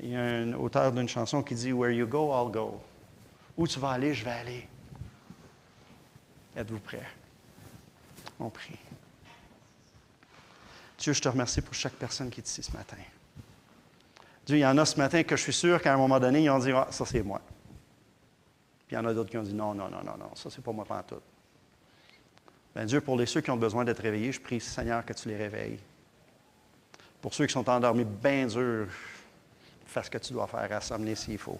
Speaker 1: Il y a un auteur d'une chanson qui dit Where you go, I'll go. Où tu vas aller, je vais aller. Êtes-vous prêts? On prie. Dieu, je te remercie pour chaque personne qui est ici ce matin. Dieu, il y en a ce matin que je suis sûr qu'à un moment donné, ils ont dit Ah, ça c'est moi. Puis il y en a d'autres qui ont dit Non, non, non, non, non, ça c'est pas moi tout. Bien, Dieu, pour les ceux qui ont besoin d'être réveillés, je prie, Seigneur, que tu les réveilles. Pour ceux qui sont endormis bien dur, fais ce que tu dois faire, rassembler s'il faut.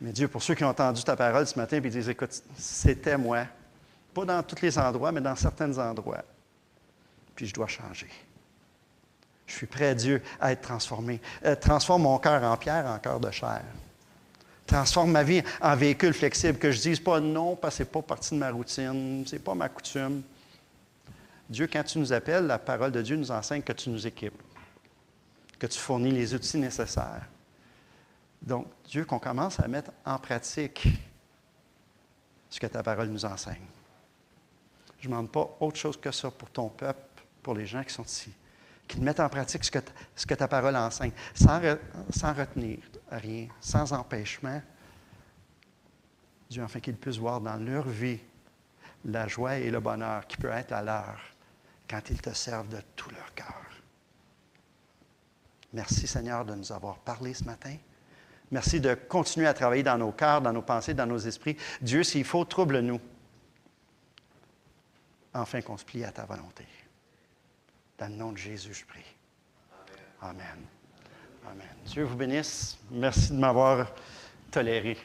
Speaker 1: Mais Dieu, pour ceux qui ont entendu ta parole ce matin et disent, écoute, c'était moi, pas dans tous les endroits, mais dans certains endroits, puis je dois changer. Je suis prêt, Dieu, à être transformé. Euh, transforme mon cœur en pierre en cœur de chair transforme ma vie en véhicule flexible, que je ne dise pas non parce que ce n'est pas partie de ma routine, ce n'est pas ma coutume. Dieu, quand tu nous appelles, la parole de Dieu nous enseigne que tu nous équipes, que tu fournis les outils nécessaires. Donc, Dieu, qu'on commence à mettre en pratique ce que ta parole nous enseigne. Je ne demande pas autre chose que ça pour ton peuple, pour les gens qui sont ici qu'ils mettent en pratique ce que, ta parole enseigne, sans, sans, retenir rien, sans empêchement. Dieu, enfin qu'ils puissent voir dans leur vie la joie et le bonheur qui peut être à l'heure quand ils te servent de tout leur cœur. Merci Seigneur de nous avoir parlé ce matin. Merci de continuer à travailler dans nos cœurs, dans nos pensées, dans nos esprits. Dieu, s'il faut, trouble-nous. Enfin qu'on se plie à ta volonté. Dans le nom de Jésus, je prie. Amen. Amen. Dieu vous bénisse. Merci de m'avoir toléré.